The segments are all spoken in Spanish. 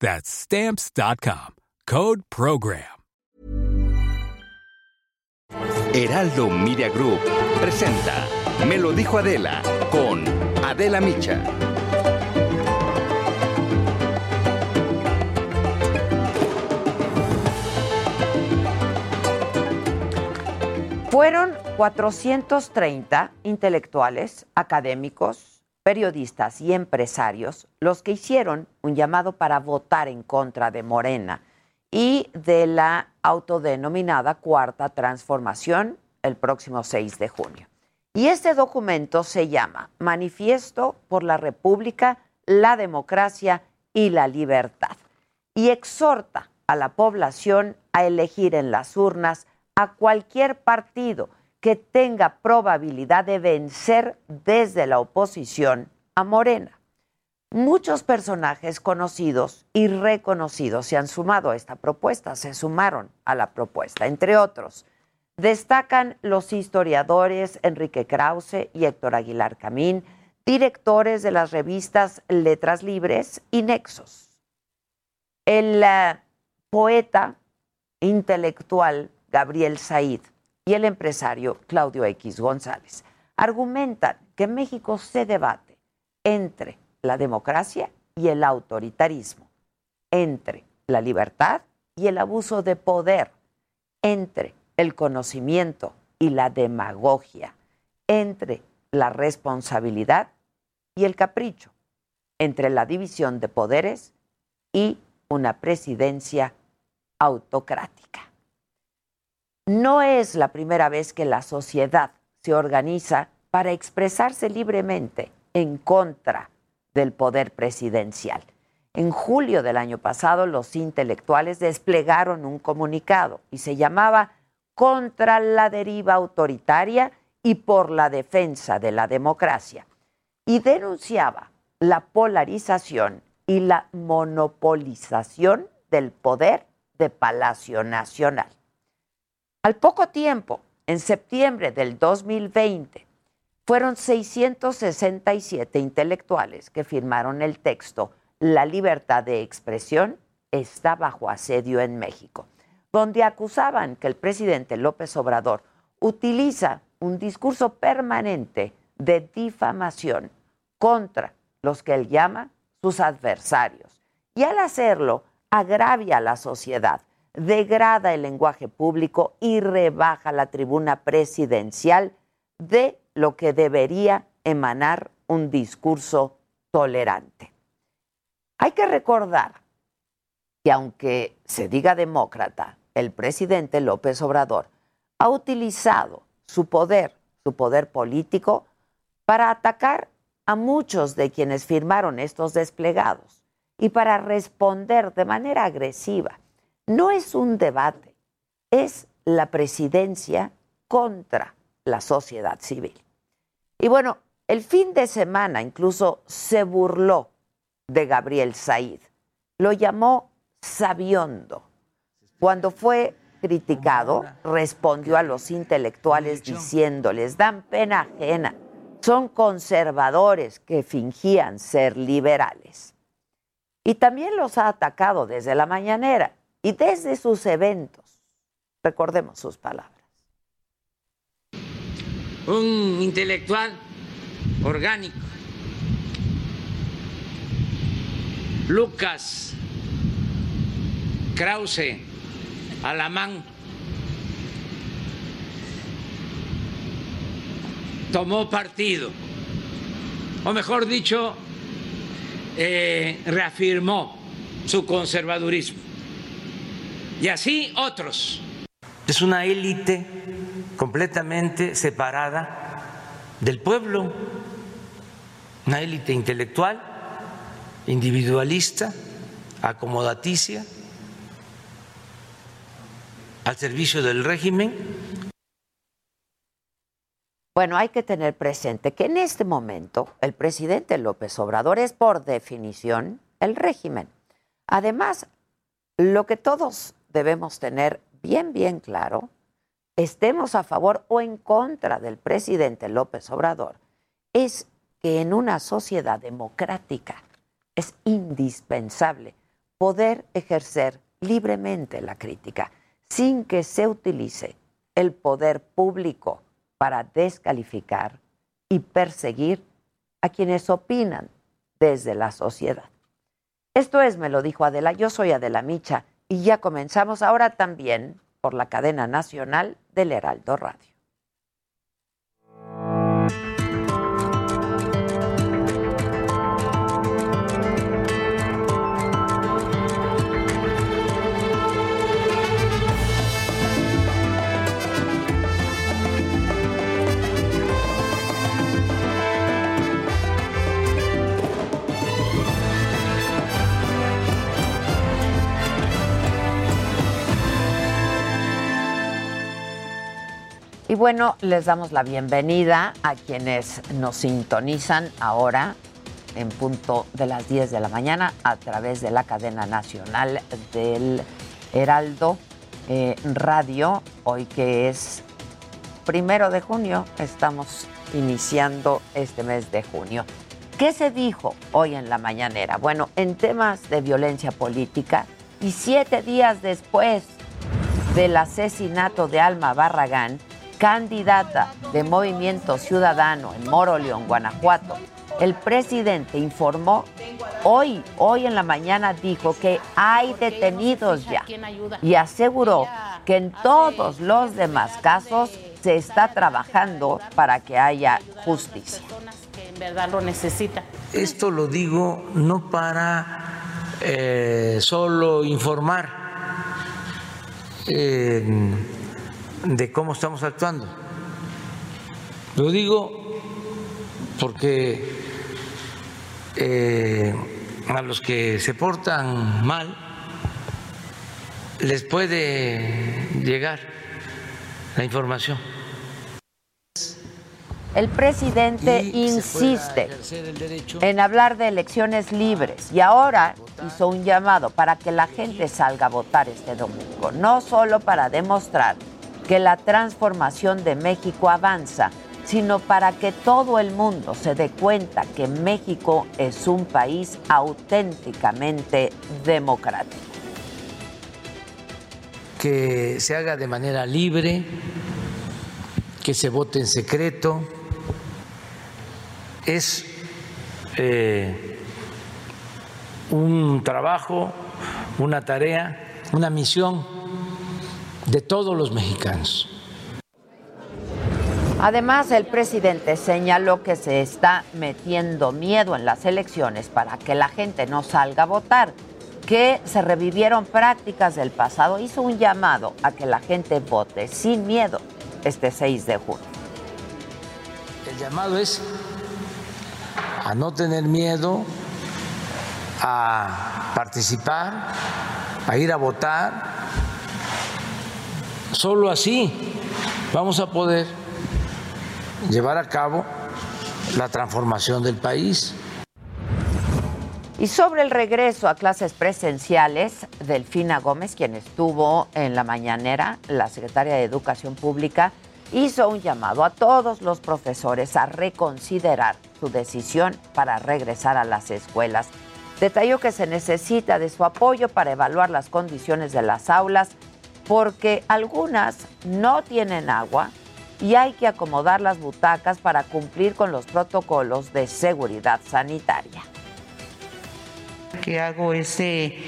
That's stamps.com. Code Program. Heraldo Media Group presenta Me lo dijo Adela con Adela Micha. Fueron 430 intelectuales, académicos, periodistas y empresarios los que hicieron un llamado para votar en contra de Morena y de la autodenominada Cuarta Transformación el próximo 6 de junio. Y este documento se llama Manifiesto por la República, la Democracia y la Libertad y exhorta a la población a elegir en las urnas a cualquier partido que tenga probabilidad de vencer desde la oposición a Morena. Muchos personajes conocidos y reconocidos se han sumado a esta propuesta, se sumaron a la propuesta, entre otros. Destacan los historiadores Enrique Krause y Héctor Aguilar Camín, directores de las revistas Letras Libres y Nexos. El uh, poeta intelectual Gabriel Said y el empresario Claudio X González argumentan que México se debate entre la democracia y el autoritarismo, entre la libertad y el abuso de poder, entre el conocimiento y la demagogia, entre la responsabilidad y el capricho, entre la división de poderes y una presidencia autocrática. No es la primera vez que la sociedad se organiza para expresarse libremente en contra del poder presidencial. En julio del año pasado, los intelectuales desplegaron un comunicado y se llamaba Contra la deriva autoritaria y por la defensa de la democracia. Y denunciaba la polarización y la monopolización del poder de Palacio Nacional. Al poco tiempo, en septiembre del 2020, fueron 667 intelectuales que firmaron el texto La libertad de expresión está bajo asedio en México, donde acusaban que el presidente López Obrador utiliza un discurso permanente de difamación contra los que él llama sus adversarios. Y al hacerlo, agravia a la sociedad, degrada el lenguaje público y rebaja la tribuna presidencial de lo que debería emanar un discurso tolerante. Hay que recordar que aunque se diga demócrata, el presidente López Obrador ha utilizado su poder, su poder político, para atacar a muchos de quienes firmaron estos desplegados y para responder de manera agresiva no es un debate, es la presidencia contra la sociedad civil. Y bueno, el fin de semana incluso se burló de Gabriel Said. Lo llamó sabiondo. Cuando fue criticado, respondió a los intelectuales diciéndoles, dan pena ajena, son conservadores que fingían ser liberales. Y también los ha atacado desde la mañanera y desde sus eventos. Recordemos sus palabras. Un intelectual orgánico, Lucas Krause Alamán, tomó partido, o mejor dicho, eh, reafirmó su conservadurismo. Y así otros. Es una élite completamente separada del pueblo, una élite intelectual, individualista, acomodaticia, al servicio del régimen. Bueno, hay que tener presente que en este momento el presidente López Obrador es por definición el régimen. Además, lo que todos debemos tener bien, bien claro, estemos a favor o en contra del presidente López Obrador, es que en una sociedad democrática es indispensable poder ejercer libremente la crítica sin que se utilice el poder público para descalificar y perseguir a quienes opinan desde la sociedad. Esto es, me lo dijo Adela, yo soy Adela Micha y ya comenzamos ahora también por la cadena nacional del Heraldo Radio. Y bueno, les damos la bienvenida a quienes nos sintonizan ahora en punto de las 10 de la mañana a través de la cadena nacional del Heraldo eh, Radio, hoy que es primero de junio, estamos iniciando este mes de junio. ¿Qué se dijo hoy en la mañanera? Bueno, en temas de violencia política y siete días después del asesinato de Alma Barragán, candidata de Movimiento Ciudadano en Moroleón, Guanajuato, el presidente informó hoy, hoy en la mañana dijo que hay detenidos ya y aseguró que en todos los demás casos se está trabajando para que haya justicia. en verdad lo necesita. Esto lo digo no para eh, solo informar. Eh, de cómo estamos actuando. Lo digo porque eh, a los que se portan mal les puede llegar la información. El presidente insiste en hablar de elecciones libres y ahora hizo un llamado para que la gente salga a votar este domingo, no solo para demostrar que la transformación de México avanza, sino para que todo el mundo se dé cuenta que México es un país auténticamente democrático. Que se haga de manera libre, que se vote en secreto, es eh, un trabajo, una tarea, una misión de todos los mexicanos. Además, el presidente señaló que se está metiendo miedo en las elecciones para que la gente no salga a votar, que se revivieron prácticas del pasado. Hizo un llamado a que la gente vote sin miedo este 6 de junio. El llamado es a no tener miedo, a participar, a ir a votar, Solo así vamos a poder llevar a cabo la transformación del país. Y sobre el regreso a clases presenciales, Delfina Gómez, quien estuvo en la mañanera, la secretaria de Educación Pública, hizo un llamado a todos los profesores a reconsiderar su decisión para regresar a las escuelas. Detalló que se necesita de su apoyo para evaluar las condiciones de las aulas porque algunas no tienen agua y hay que acomodar las butacas para cumplir con los protocolos de seguridad sanitaria. Que hago ese,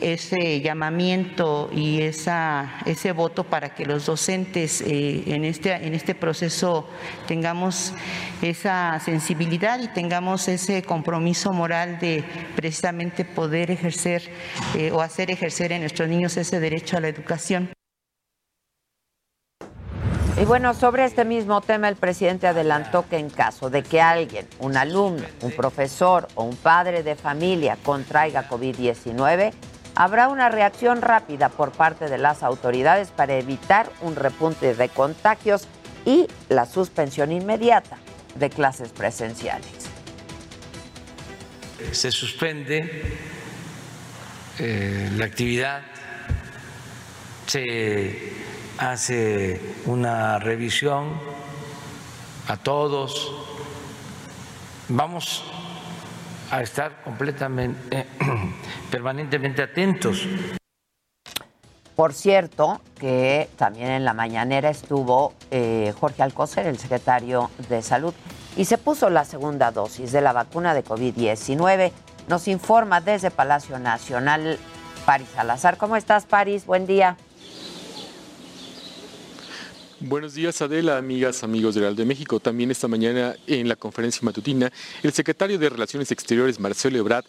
ese llamamiento y esa, ese voto para que los docentes eh, en, este, en este proceso tengamos esa sensibilidad y tengamos ese compromiso moral de precisamente poder ejercer eh, o hacer ejercer en nuestros niños ese derecho a la educación. Y bueno, sobre este mismo tema, el presidente adelantó que en caso de que alguien, un alumno, un profesor o un padre de familia contraiga COVID-19, habrá una reacción rápida por parte de las autoridades para evitar un repunte de contagios y la suspensión inmediata de clases presenciales. Se suspende eh, la actividad, se hace una revisión a todos. Vamos a estar completamente, permanentemente atentos. Por cierto, que también en la mañanera estuvo eh, Jorge Alcocer, el secretario de Salud, y se puso la segunda dosis de la vacuna de COVID-19. Nos informa desde Palacio Nacional Paris Salazar. ¿Cómo estás, Paris? Buen día. Buenos días, Adela, amigas, amigos del Real de México. También esta mañana en la conferencia matutina, el secretario de Relaciones Exteriores, Marcelo Ebrard,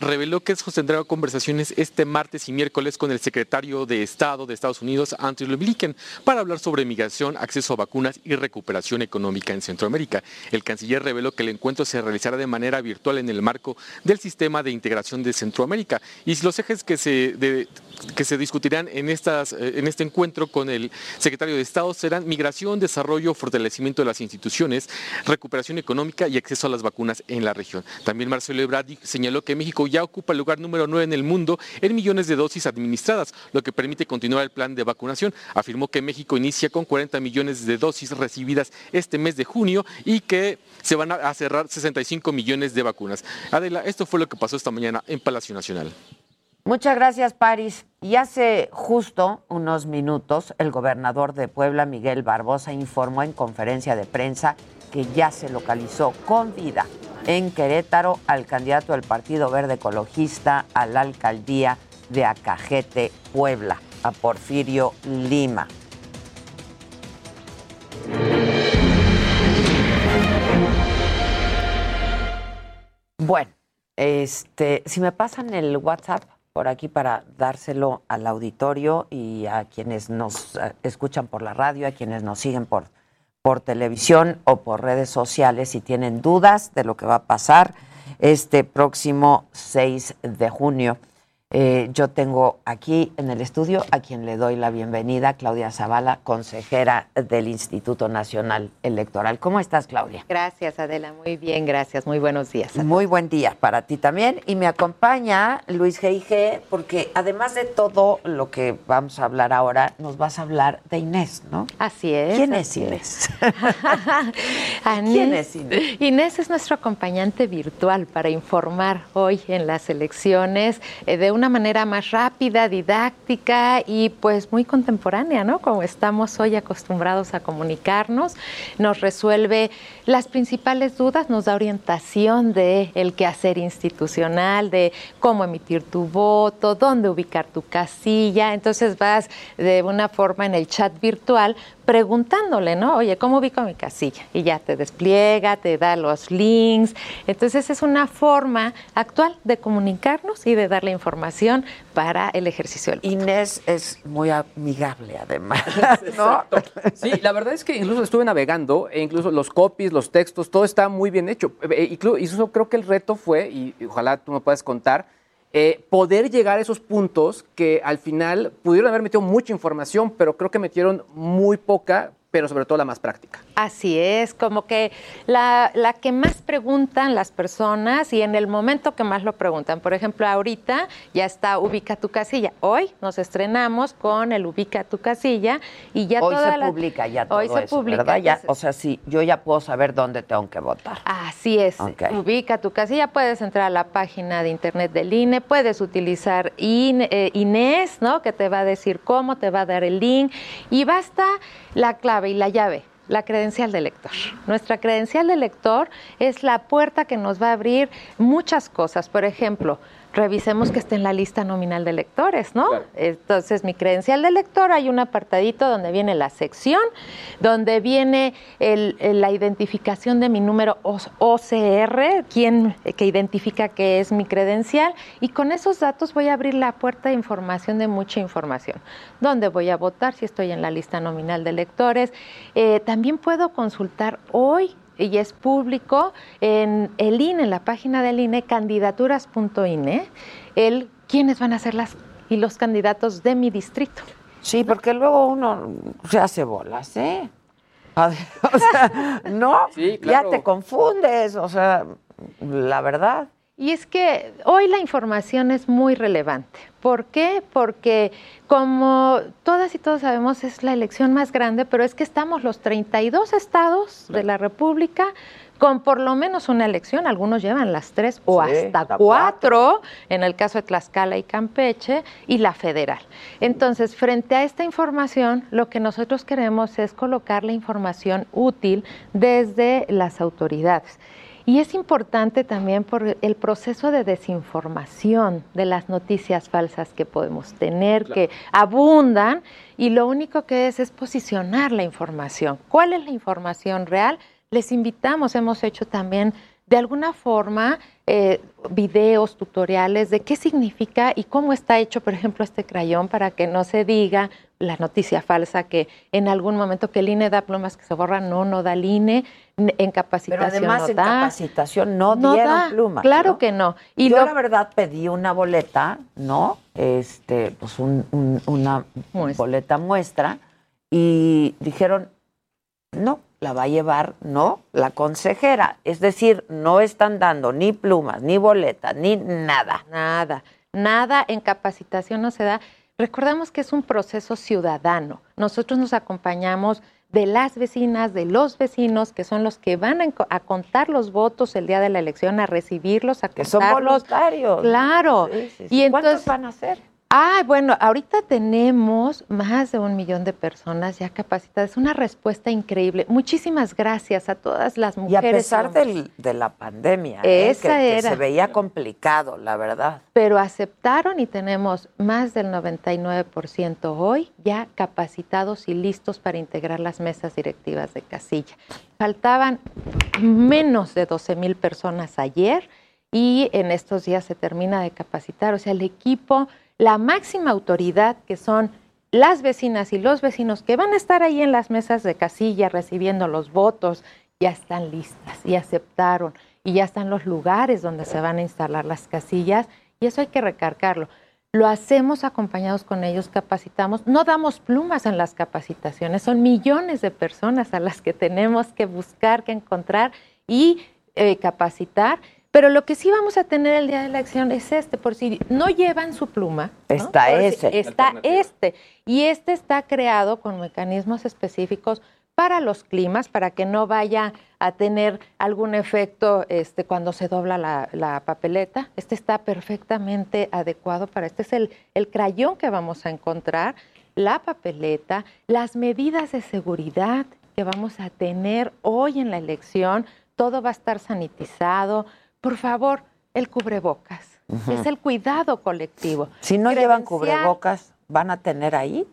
reveló que sostendrá conversaciones este martes y miércoles con el secretario de Estado de Estados Unidos, Anthony Blinken, para hablar sobre migración, acceso a vacunas y recuperación económica en Centroamérica. El canciller reveló que el encuentro se realizará de manera virtual en el marco del sistema de integración de Centroamérica y los ejes que se, que se discutirán en, estas, eh, en este encuentro con el secretario de Estado serán migración, desarrollo, fortalecimiento de las instituciones, recuperación económica y acceso a las vacunas en la región. También Marcelo Ebrard señaló que México ya ocupa el lugar número 9 en el mundo en millones de dosis administradas, lo que permite continuar el plan de vacunación. Afirmó que México inicia con 40 millones de dosis recibidas este mes de junio y que se van a cerrar 65 millones de vacunas. Adela, esto fue lo que pasó esta mañana en Palacio Nacional. Muchas gracias, Paris. Y hace justo unos minutos, el gobernador de Puebla, Miguel Barbosa, informó en conferencia de prensa que ya se localizó con vida en Querétaro al candidato del Partido Verde Ecologista a la alcaldía de Acajete, Puebla, a Porfirio Lima. Bueno, este, si me pasan el WhatsApp por aquí para dárselo al auditorio y a quienes nos eh, escuchan por la radio, a quienes nos siguen por, por televisión o por redes sociales si tienen dudas de lo que va a pasar este próximo 6 de junio. Eh, yo tengo aquí en el estudio a quien le doy la bienvenida, Claudia Zavala, consejera del Instituto Nacional Electoral. ¿Cómo estás, Claudia? Gracias, Adela. Muy bien, gracias. Muy buenos días. Muy buen día para ti también. Y me acompaña Luis G.I.G., porque además de todo lo que vamos a hablar ahora, nos vas a hablar de Inés, ¿no? Así es. ¿Quién es Inés? ¿Quién es Inés? Inés es nuestro acompañante virtual para informar hoy en las elecciones eh, de una una manera más rápida, didáctica y pues muy contemporánea, ¿no? Como estamos hoy acostumbrados a comunicarnos, nos resuelve las principales dudas, nos da orientación de el quehacer institucional, de cómo emitir tu voto, dónde ubicar tu casilla. Entonces vas de una forma en el chat virtual preguntándole, ¿no? Oye, ¿cómo ubico mi casilla? Y ya te despliega, te da los links. Entonces es una forma actual de comunicarnos y de dar la información para el ejercicio del Inés es muy amigable además, ¿no? Sí, la verdad es que incluso estuve navegando e incluso los copies, los textos, todo está muy bien hecho. Eh, incluso creo que el reto fue, y ojalá tú me puedas contar, eh, poder llegar a esos puntos que al final pudieron haber metido mucha información, pero creo que metieron muy poca pero sobre todo la más práctica. Así es, como que la, que más preguntan las personas y en el momento que más lo preguntan. Por ejemplo, ahorita ya está Ubica tu casilla. Hoy nos estrenamos con el Ubica tu casilla y ya Hoy se publica ya todo Hoy se publica, ¿verdad? Ya, o sea, sí, yo ya puedo saber dónde tengo que votar. Así es. Ubica tu casilla, puedes entrar a la página de internet del INE, puedes utilizar eh, Inés, ¿no? Que te va a decir cómo, te va a dar el link y basta la clave y la llave, la credencial de lector. Nuestra credencial de lector es la puerta que nos va a abrir muchas cosas. Por ejemplo, revisemos que esté en la lista nominal de lectores, ¿no? Entonces, mi credencial de lector, hay un apartadito donde viene la sección, donde viene la identificación de mi número OCR, quien que identifica que es mi credencial, y con esos datos voy a abrir la puerta de información de mucha información. ¿Dónde voy a votar? Si estoy en la lista nominal de lectores. Eh, también puedo consultar hoy y es público en el INE, en la página del INE, candidaturas.ine, el quiénes van a ser las y los candidatos de mi distrito. Sí, porque luego uno se hace bolas, ¿eh? o sea, no, ya te confundes, o sea, la verdad. Y es que hoy la información es muy relevante. ¿Por qué? Porque como todas y todos sabemos es la elección más grande, pero es que estamos los 32 estados de la República con por lo menos una elección, algunos llevan las tres o hasta cuatro, en el caso de Tlaxcala y Campeche, y la federal. Entonces, frente a esta información, lo que nosotros queremos es colocar la información útil desde las autoridades. Y es importante también por el proceso de desinformación de las noticias falsas que podemos tener, que abundan, y lo único que es es posicionar la información. ¿Cuál es la información real? Les invitamos, hemos hecho también de alguna forma eh, videos, tutoriales de qué significa y cómo está hecho, por ejemplo, este crayón para que no se diga la noticia falsa que en algún momento que el INE da plumas que se borran, no, no da el INE, en capacitación Pero además no en da. capacitación no, dieron plumas. Claro que no. Y Yo la verdad pedí una boleta, ¿no? Este, pues una boleta muestra y dijeron, no, la va a llevar, no, la consejera. Es decir, no están dando ni plumas, ni boletas, ni nada. Nada, nada en capacitación no se da. Recordemos que es un proceso ciudadano. Nosotros nos acompañamos de las vecinas, de los vecinos, que son los que van a, contar los votos el día de la elección, a recibirlos, a contarlos. Que son voluntarios. Claro. Y ¿Cuántos van a ser? Ah, bueno, ahorita tenemos más de un millón de personas ya capacitadas. Es una respuesta increíble. Muchísimas gracias a todas las mujeres. Y a pesar de la pandemia, ¿eh? que, se veía complicado, la verdad. Pero aceptaron y tenemos más del 99% hoy ya capacitados y listos para integrar las mesas directivas de casilla. Faltaban menos de 12 mil personas ayer y en estos días se termina de capacitar. O sea, el equipo la máxima autoridad, que son las vecinas y los vecinos que van a estar ahí en las mesas de casilla recibiendo los votos, ya están listas y aceptaron y ya están los lugares donde se van a instalar las casillas y eso hay que recargarlo. Lo hacemos acompañados con ellos, capacitamos, no damos plumas en las capacitaciones, son millones de personas a las que tenemos que buscar, que encontrar y eh, capacitar pero lo que sí vamos a tener el día de la elección es este, por si no llevan su pluma. Está ese. está este. Y este está creado con mecanismos específicos para los climas, para que no vaya a tener algún efecto este, cuando se dobla la, papeleta. Este está perfectamente adecuado para este. Es el, el crayón que vamos a encontrar, la papeleta, las medidas de seguridad que vamos a tener hoy en la elección. Todo va a estar sanitizado por favor, el cubrebocas. Es el cuidado colectivo. Si no llevan cubrebocas, ¿van a tener ahí?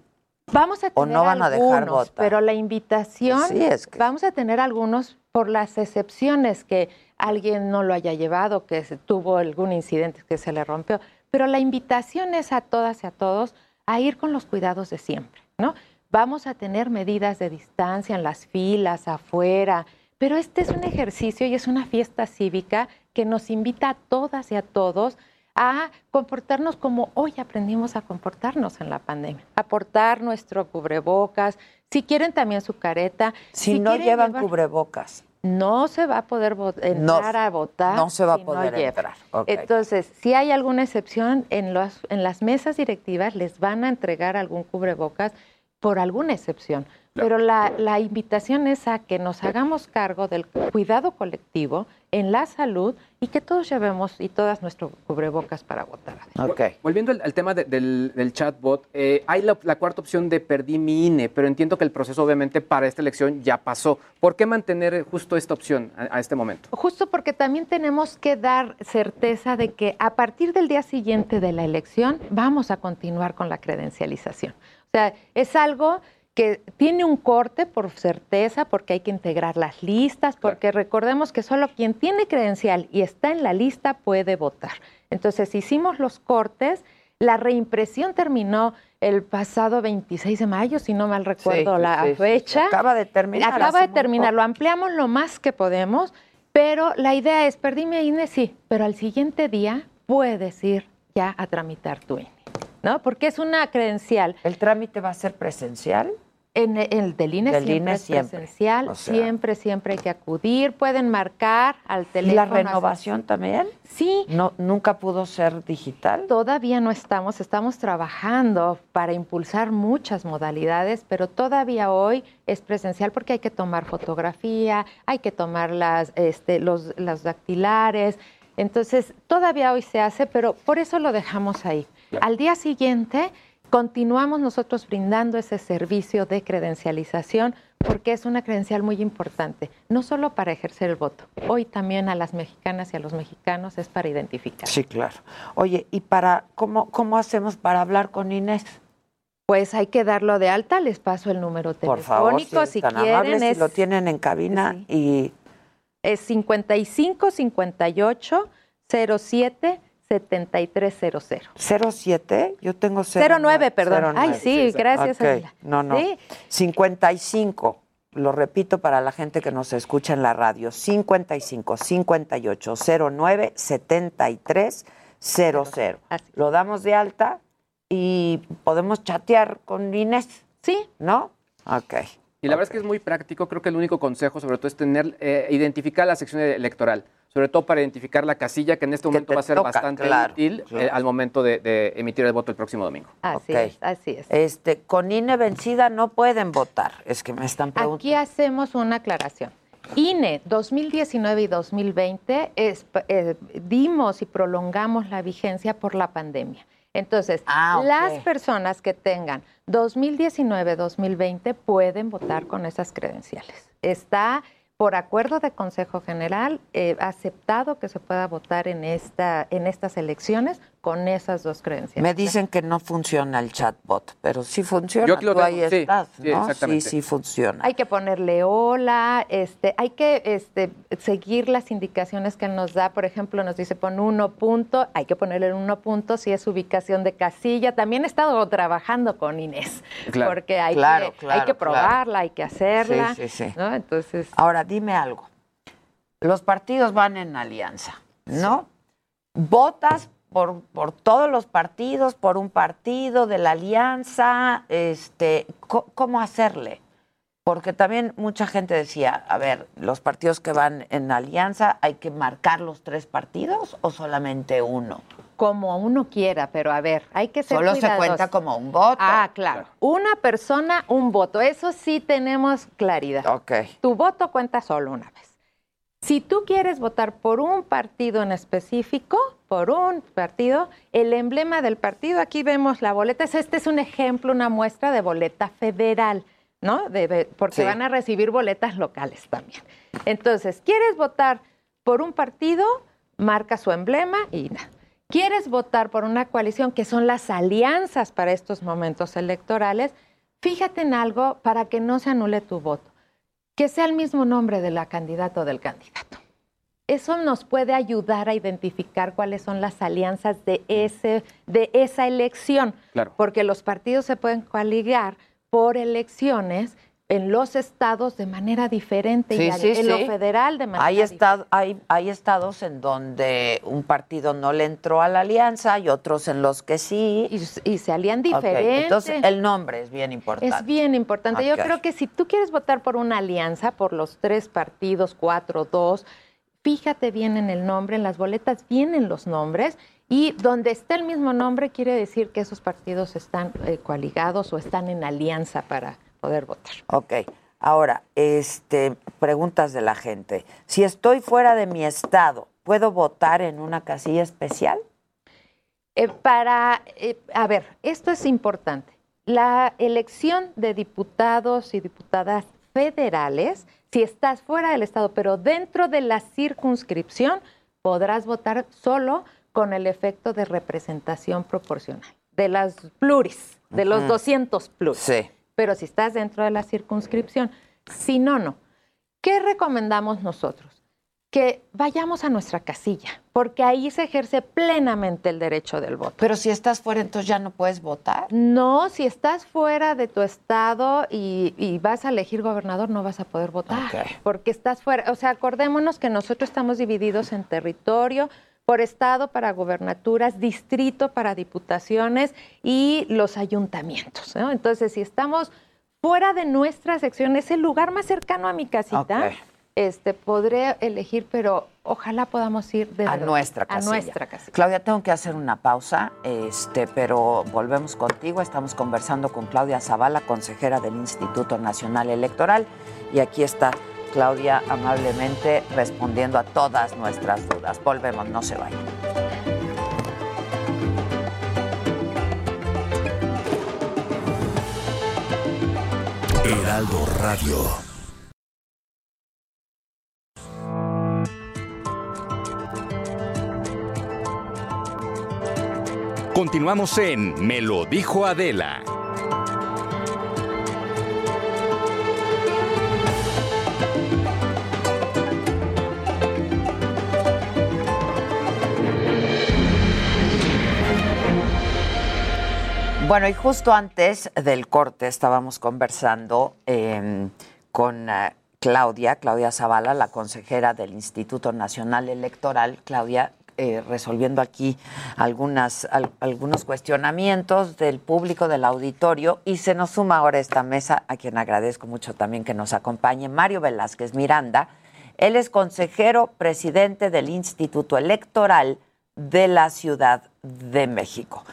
Vamos a tener ¿O no van a dejar votar? Pero la invitación, sí, es que... vamos a tener algunos por las excepciones que alguien no lo haya llevado, que tuvo algún incidente que se le rompió. Pero la invitación es a todas y a todos a ir con los cuidados de siempre, ¿no? Vamos a tener medidas de distancia en las filas, afuera, pero este es un ejercicio y es una fiesta cívica que nos invita a todas y a todos a comportarnos como hoy aprendimos a comportarnos en la pandemia, aportar nuestro cubrebocas, si quieren también su careta. Si, no llevan cubrebocas. No se va a poder entrar a votar. No se va a poder entrar. Entonces, si hay alguna excepción, en, los, en las mesas directivas les van a entregar algún cubrebocas por alguna excepción pero la, la, invitación es a que nos hagamos cargo del cuidado colectivo en la salud y que todos llevemos y todas nuestro cubrebocas para votar. Okay. Volviendo al, tema del, del, chatbot, eh, hay la, cuarta opción de perdí mi INE, pero entiendo que el proceso obviamente para esta elección ya pasó. ¿Por qué mantener justo esta opción a, a este momento? Justo porque también tenemos que dar certeza de que a partir del día siguiente de la elección vamos a continuar con la credencialización. O sea, es algo que tiene un corte por certeza, porque hay que integrar las listas, porque recordemos que solo quien tiene credencial y está en la lista puede votar. Entonces hicimos los cortes, la reimpresión terminó el pasado 26 de mayo, si no mal recuerdo la fecha. acaba de terminar. Acaba de terminar, lo ampliamos lo más que podemos, pero la idea es, perdí mi INE, sí, pero al siguiente día puedes ir ya a tramitar tu INE. ¿No? Porque es una credencial. ¿El trámite va a ser presencial? En el del INE, siempre, INE es presencial, siempre, siempre hay que acudir, pueden marcar al teléfono. ¿Y la renovación también? Sí. No, ¿Nunca pudo ser digital? Todavía no estamos, estamos trabajando para impulsar muchas modalidades, pero todavía hoy es presencial porque hay que tomar fotografía, hay que tomar las, este, los, los dactilares, entonces todavía hoy se hace, pero por eso lo dejamos ahí. Al día siguiente continuamos nosotros brindando ese servicio de credencialización porque es una credencial muy importante, no solo para ejercer el voto, hoy también a las mexicanas y a los mexicanos es para identificar. Sí, claro. Oye, ¿y para cómo, cómo hacemos para hablar con Inés? Pues hay que darlo de alta, les paso el número telefónico Por favor, si, quieren. si lo tienen en cabina y... Es 55 58 07 7300. ¿07? Yo tengo 09. perdón. Ay, sí, gracias. No, no. 55. Lo repito para la gente que nos escucha en la radio. 55 58 09 73 00. Lo damos de alta y podemos chatear con Inés. Sí. ¿No? Ok. Y la verdad es que es muy práctico. Creo que el único consejo, sobre todo, es tener, eh, identificar la sección electoral sobre todo para identificar la casilla, que en este momento va a ser bastante útil eh, al momento de, emitir el voto el próximo domingo. Así es, así es. Este, con INE vencida no pueden votar, es que me están preguntando. Aquí hacemos una aclaración. INE 2019 y 2020 eh, dimos y prolongamos la vigencia por la pandemia. Entonces, ah, las personas que tengan 2019-2020 pueden votar con esas credenciales. Está por acuerdo de Consejo General, eh, aceptado que se pueda votar en, esta, en estas elecciones con esas dos creencias. Me dicen que no funciona el chatbot, pero sí funciona. Yo Tú ahí sí, estás, ¿no? Sí, sí, funciona. Hay que ponerle hola, este, hay que este, seguir las indicaciones que nos da. Por ejemplo, nos dice pon uno punto, hay que ponerle el uno punto si es ubicación de casilla. También he estado trabajando con Inés, porque hay, que, hay que probarla, hay que hacerla. Sí, sí, sí. Entonces. Ahora, dime algo. Los partidos van en alianza, ¿no? Votas por, por, todos los partidos, por un partido de la alianza, este, ¿cómo hacerle? Porque también mucha gente decía, a ver, los partidos que van en alianza, ¿hay que marcar los tres partidos o solamente uno? Como uno quiera, pero a ver, hay que ser Solo se cuenta como un voto. Ah, claro. Una persona, un voto. Eso sí tenemos claridad. Ok. Tu voto cuenta solo una vez. Si tú quieres votar por un partido en específico, por un partido, el emblema del partido, aquí vemos la boleta, este es un ejemplo, una muestra de boleta federal, ¿no? porque van a recibir boletas locales también. Entonces, ¿quieres votar por un partido? Marca su emblema y nada. ¿Quieres votar por una coalición, que son las alianzas para estos momentos electorales? Fíjate en algo para que no se anule tu voto que sea el mismo nombre de la candidata o del candidato. Eso nos puede ayudar a identificar cuáles son las alianzas de, ese, de esa elección, porque los partidos se pueden coaligar por elecciones en los estados de manera diferente y en lo federal de manera hay diferente. hay, hay estados en donde un partido no le entró a la alianza y otros en los que sí. Y, se alían diferente. Entonces el nombre es bien importante. Es bien importante. Yo creo que si tú quieres votar por una alianza, por los tres partidos, cuatro, dos, fíjate bien en el nombre, en las boletas vienen los nombres y donde esté el mismo nombre quiere decir que esos partidos están eh, coaligados o están en alianza para poder votar. Ok. Ahora, este, preguntas de la gente. Si estoy fuera de mi estado, ¿puedo votar en una casilla especial? Eh, para, eh, a ver, esto es importante. La elección de diputados y diputadas federales, si estás fuera del estado, pero dentro de la circunscripción, podrás votar solo con el efecto de representación proporcional, de las pluris, de los 200 pluris. Sí pero si estás dentro de la circunscripción. Si no, no. ¿Qué recomendamos nosotros? Que vayamos a nuestra casilla, porque ahí se ejerce plenamente el derecho del voto. Pero si estás fuera, entonces ya no puedes votar. No, si estás fuera de tu estado y, vas a elegir gobernador, no vas a poder votar, porque estás fuera. O sea, acordémonos que nosotros estamos divididos en territorio, por estado para gobernaturas, distrito para diputaciones y los ayuntamientos. Entonces, si estamos fuera de nuestra sección, es el lugar más cercano a mi casita. Este, podré elegir, pero ojalá podamos ir a nuestra casilla. A nuestra casilla. Claudia, tengo que hacer una pausa, este, pero volvemos contigo. Estamos conversando con Claudia Zavala, consejera del Instituto Nacional Electoral, y aquí está Claudia amablemente respondiendo a todas nuestras dudas. Volvemos, no se vayan. Heraldo Radio. Continuamos en Me lo dijo Adela. Bueno, y justo antes del corte estábamos conversando em, con eh, Claudia, Claudia Zavala, la consejera del Instituto Nacional Electoral. Claudia, eh, resolviendo aquí algunas, algunos cuestionamientos del público, del auditorio, y se nos suma ahora esta mesa, a quien agradezco mucho también que nos acompañe, Mario Velázquez Miranda. Él es consejero presidente del Instituto Electoral de la Ciudad de México.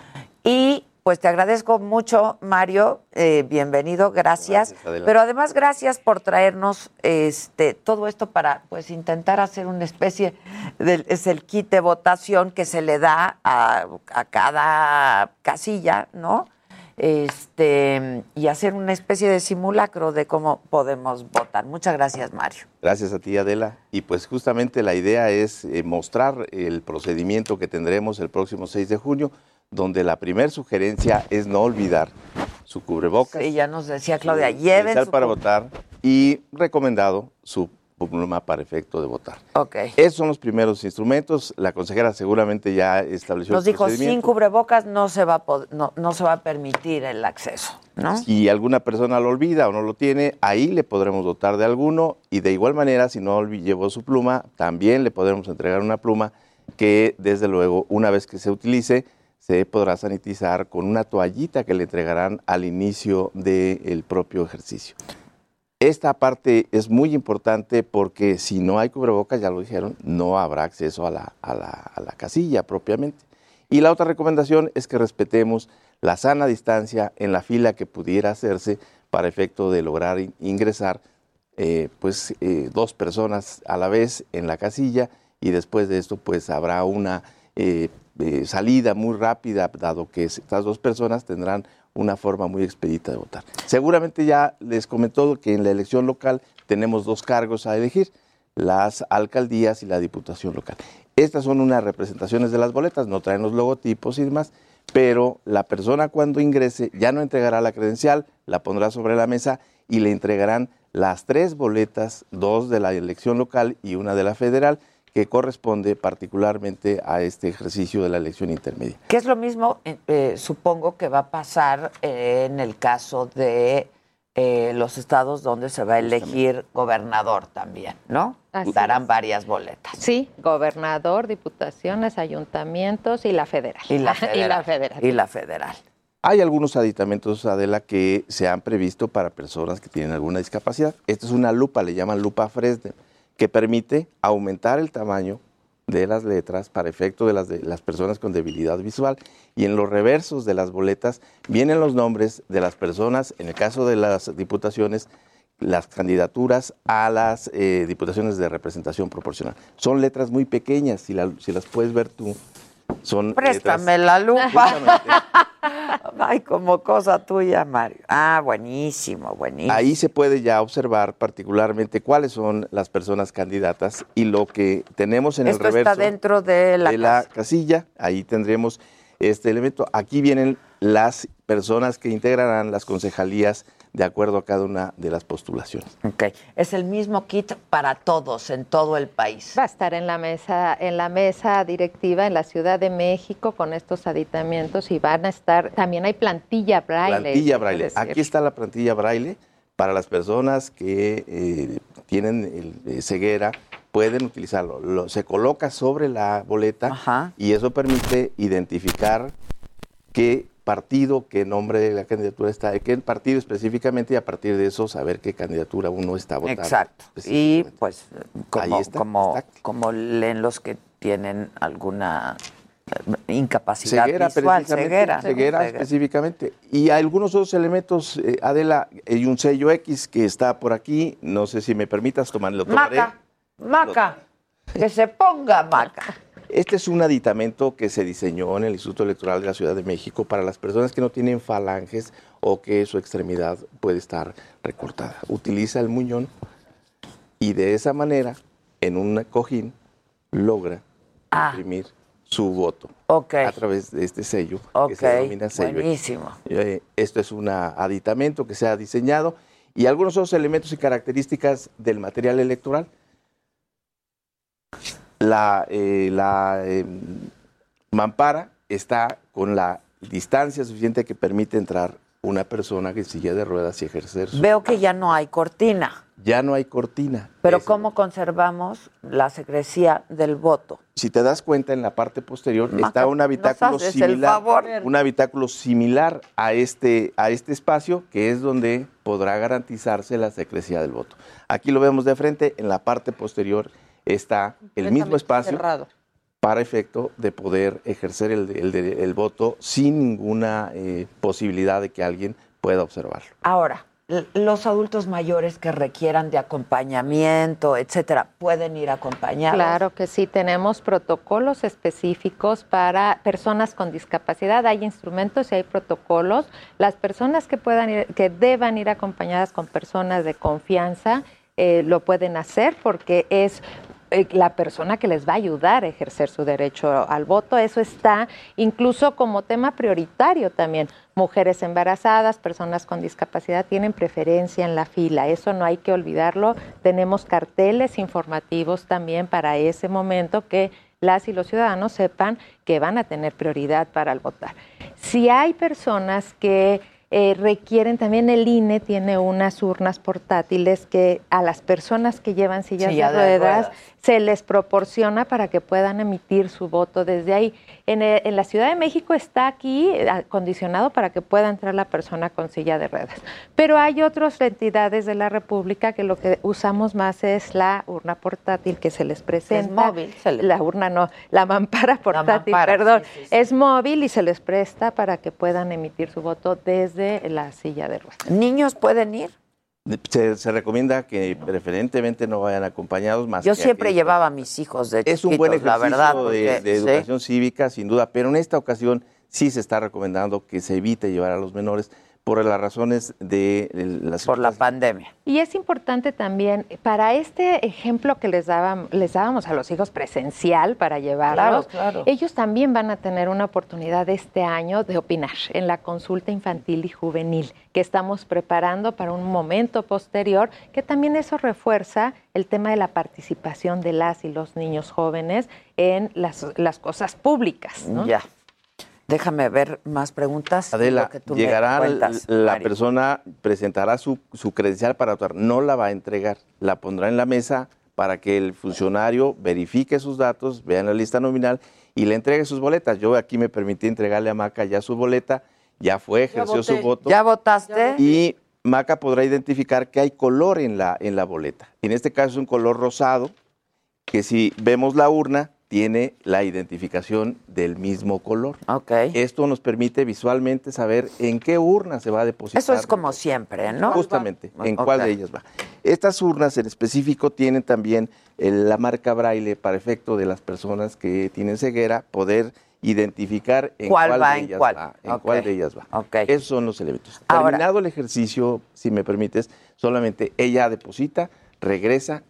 Y pues te agradezco mucho, Mario. Eh, bienvenido, gracias. Pero además, gracias por traernos este todo esto para pues intentar hacer una especie de es el kit de votación que se le da a, cada casilla, ¿no? Este y hacer una especie de simulacro de cómo podemos votar. Muchas gracias, Mario. Gracias a ti, Adela. Y pues justamente la idea es eh, mostrar el procedimiento que tendremos el próximo 6 de junio donde la primera sugerencia es no olvidar su cubrebocas. Sí, ya nos decía Claudia, lleven su para votar y recomendado su pluma para efecto de votar. Ok. Esos son los primeros instrumentos. La consejera seguramente ya estableció Nos dijo, sin cubrebocas no se, va a no, no se va a permitir el acceso, ¿no? Si alguna persona lo olvida o no lo tiene, ahí le podremos dotar de alguno y de igual manera, si no llevó su pluma, también le podremos entregar una pluma que, desde luego, una vez que se utilice, se podrá sanitizar con una toallita que le entregarán al inicio del propio ejercicio. Esta parte es muy importante porque si no hay cubrebocas, ya lo dijeron, no habrá acceso a la, a la, casilla propiamente. Y la otra recomendación es que respetemos la sana distancia en la fila que pudiera hacerse para efecto de lograr ingresar eh, pues eh, dos personas a la vez en la casilla y después de esto pues habrá una eh, salida muy rápida, dado que estas dos personas tendrán una forma muy expedita de votar. Seguramente ya les comentó que en la elección local tenemos dos cargos a elegir, las alcaldías y la diputación local. Estas son unas representaciones de las boletas, no traen los logotipos y demás, pero la persona cuando ingrese ya no entregará la credencial, la pondrá sobre la mesa y le entregarán las tres boletas, dos de la elección local y una de la federal, que corresponde particularmente a este ejercicio de la elección intermedia. Que es lo mismo, eh, eh, supongo que va a pasar en el caso de eh, los estados donde se va a elegir gobernador también, ¿no? Darán varias boletas. Sí, gobernador, diputaciones, ayuntamientos y la federal. Y la federal. y la federal. Y la federal. Hay algunos aditamentos, Adela, que se han previsto para personas que tienen alguna discapacidad. Esta es una lupa, le llaman lupa Fresnel que permite aumentar el tamaño de las letras para efecto de las, de las personas con debilidad visual y en los reversos de las boletas vienen los nombres de las personas, en el caso de las diputaciones, las candidaturas a las eh, diputaciones de representación proporcional. Son letras muy pequeñas, si, si las puedes ver tú, son Préstame la lupa. Ay, como cosa tuya, Mario. Ah, buenísimo, buenísimo. Ahí se puede ya observar particularmente cuáles son las personas candidatas y lo que tenemos en el reverso. está dentro de la, de la casilla. Ahí tendremos este elemento. Aquí vienen las personas que integrarán las concejalías de acuerdo a cada una de las postulaciones. Ok, es el mismo kit para todos en todo el país. Va a estar en la mesa, en la mesa directiva en la Ciudad de México con estos aditamientos y van a estar, también hay plantilla braille. Plantilla braille. Aquí está la plantilla braille para las personas que eh, tienen eh, ceguera pueden utilizarlo. se coloca sobre la boleta y eso permite identificar qué partido, qué nombre de la candidatura está, de qué partido específicamente y a partir de eso saber qué candidatura uno está votando. Exacto. Y pues como, como, como leen los que tienen alguna eh, incapacidad ceguera, visual, ceguera, ceguera, específicamente. Y algunos otros elementos, eh, Adela, hay un sello X que está por aquí, no sé si me permitas tomarlo. Maca, Maca, que se ponga Maca. Este es un aditamento que se diseñó en el Instituto Electoral de la Ciudad de México para las personas que no tienen falanges o que su extremidad puede estar recortada. Utiliza el muñón y de esa manera, en un cojín, logra ah. imprimir su voto a través de este sello que se denomina sello. Buenísimo. Eh, esto es un aditamento que se ha diseñado y algunos otros elementos y características del material electoral la, eh, la eh, mampara está con la distancia suficiente que permite entrar una persona que silla de ruedas y ejercer su... Veo que ya no hay cortina. Ya no hay cortina. Pero ¿cómo conservamos la secrecía del voto? Si te das cuenta, en la parte posterior está un habitáculo similar, un habitáculo similar a este, a este espacio, que es donde podrá garantizarse la secrecía del voto. Aquí lo vemos de frente, en la parte posterior está el mismo espacio para efecto de poder ejercer el, voto sin ninguna eh, posibilidad de que alguien pueda observarlo. Ahora, los adultos mayores que requieran de acompañamiento, etcétera, pueden ir acompañados. Claro que sí, tenemos protocolos específicos para personas con discapacidad. Hay instrumentos y hay protocolos. Las personas que puedan ir, que deban ir acompañadas con personas de confianza eh, lo pueden hacer porque es la persona que les va a ayudar a ejercer su derecho al voto. Eso está incluso como tema prioritario también. Mujeres embarazadas, personas con discapacidad tienen preferencia en la fila. Eso no hay que olvidarlo. Tenemos carteles informativos también para ese momento que las y los ciudadanos sepan que van a tener prioridad para el votar. Si hay personas que eh, requieren también el INE tiene unas urnas portátiles que a las personas que llevan sillas de, ruedas, se les proporciona para que puedan emitir su voto desde ahí. En, eh, en, la Ciudad de México está aquí eh, acondicionado para que pueda entrar la persona con silla de ruedas. Pero hay otras entidades de la República que lo que usamos más es la urna portátil que se les presenta. Es móvil. La urna no, la mampara portátil, perdón. Es móvil y se les presta para que puedan emitir su voto desde la silla de ruedas. ¿Niños pueden ir? Se, recomienda que preferentemente no vayan acompañados más. Yo siempre llevaba a mis hijos de Es un buen ejercicio la verdad, de, educación cívica, sin duda, pero en esta ocasión sí se está recomendando que se evite llevar a los menores por las razones de las por la pandemia. Y es importante también para este ejemplo que les dábamos, les dábamos a los hijos presencial para llevarlos, ellos también van a tener una oportunidad este año de opinar en la consulta infantil y juvenil que estamos preparando para un momento posterior, que también eso refuerza el tema de la participación de las y los niños jóvenes en las, las cosas públicas. ¿no? Ya. Déjame ver más preguntas. Adela, llegará la persona, presentará su, credencial para votar, no la va a entregar, la pondrá en la mesa para que el funcionario verifique sus datos, vea la lista nominal y le entregue sus boletas. Yo aquí me permití entregarle a Maca ya su boleta, ya fue, ejerció su voto. ¿Ya votaste? Y Maca podrá identificar que hay color en la, en la boleta. En este caso es un color rosado, que si vemos la urna, tiene la identificación del mismo color. Okay. Esto nos permite visualmente saber en qué urna se va a depositar. Eso es como siempre, ¿no? Justamente, en cuál de ellas va. Estas urnas en específico tienen también la marca braille para efecto de las personas que tienen ceguera, poder identificar en cuál, de ellas va. En cuál de ellas va. Esos son los elementos. Terminado el ejercicio, si me permites, solamente ella deposita, regresa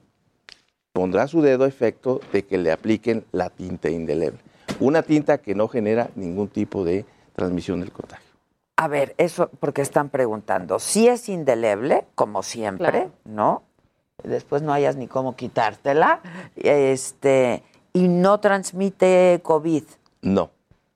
pondrá su dedo a efecto de que le apliquen la tinta indeleble. Una tinta que no genera ningún tipo de transmisión del contagio. A ver, eso porque están preguntando. Si es indeleble, como siempre, ¿no? Después no hayas ni cómo quitártela. Este, y no transmite COVID. No.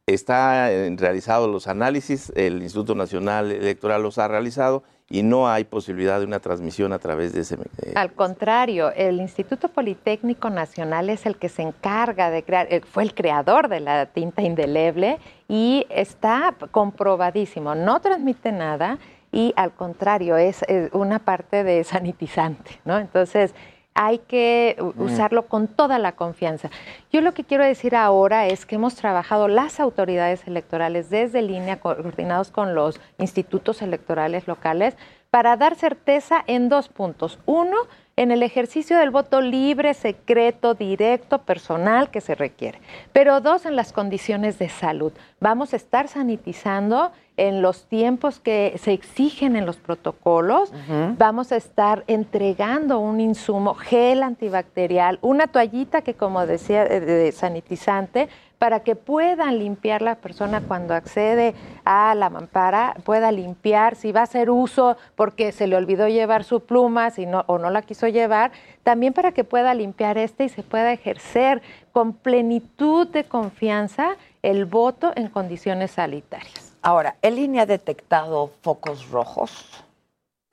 Está realizado los análisis, el Instituto Nacional Electoral los ha realizado y no hay posibilidad de una transmisión a través de ese mecanismo. Al contrario, el Instituto Politécnico Nacional es el que se encarga de crear, eh, fue el creador de la tinta indeleble y está comprobadísimo, no transmite nada y al contrario es, una parte de sanitizante, ¿no? Entonces, hay que usarlo con toda la confianza. Yo lo que quiero decir ahora es que hemos trabajado las autoridades electorales desde línea, coordinados con los institutos electorales locales, para dar certeza en dos puntos. Uno, en el ejercicio del voto libre, secreto, directo, personal que se requiere. Pero dos, en las condiciones de salud. Vamos a estar sanitizando en los tiempos que se exigen en los protocolos. Vamos a estar entregando un insumo, gel antibacterial, una toallita que, como decía, eh, de sanitizante, para que puedan limpiar la persona cuando accede a la mampara, pueda limpiar, si va a hacer uso porque se le olvidó llevar su pluma si no, o no la quiso llevar, también para que pueda limpiar este y se pueda ejercer con plenitud de confianza el voto en condiciones sanitarias. Ahora, ¿el línea ha detectado focos rojos?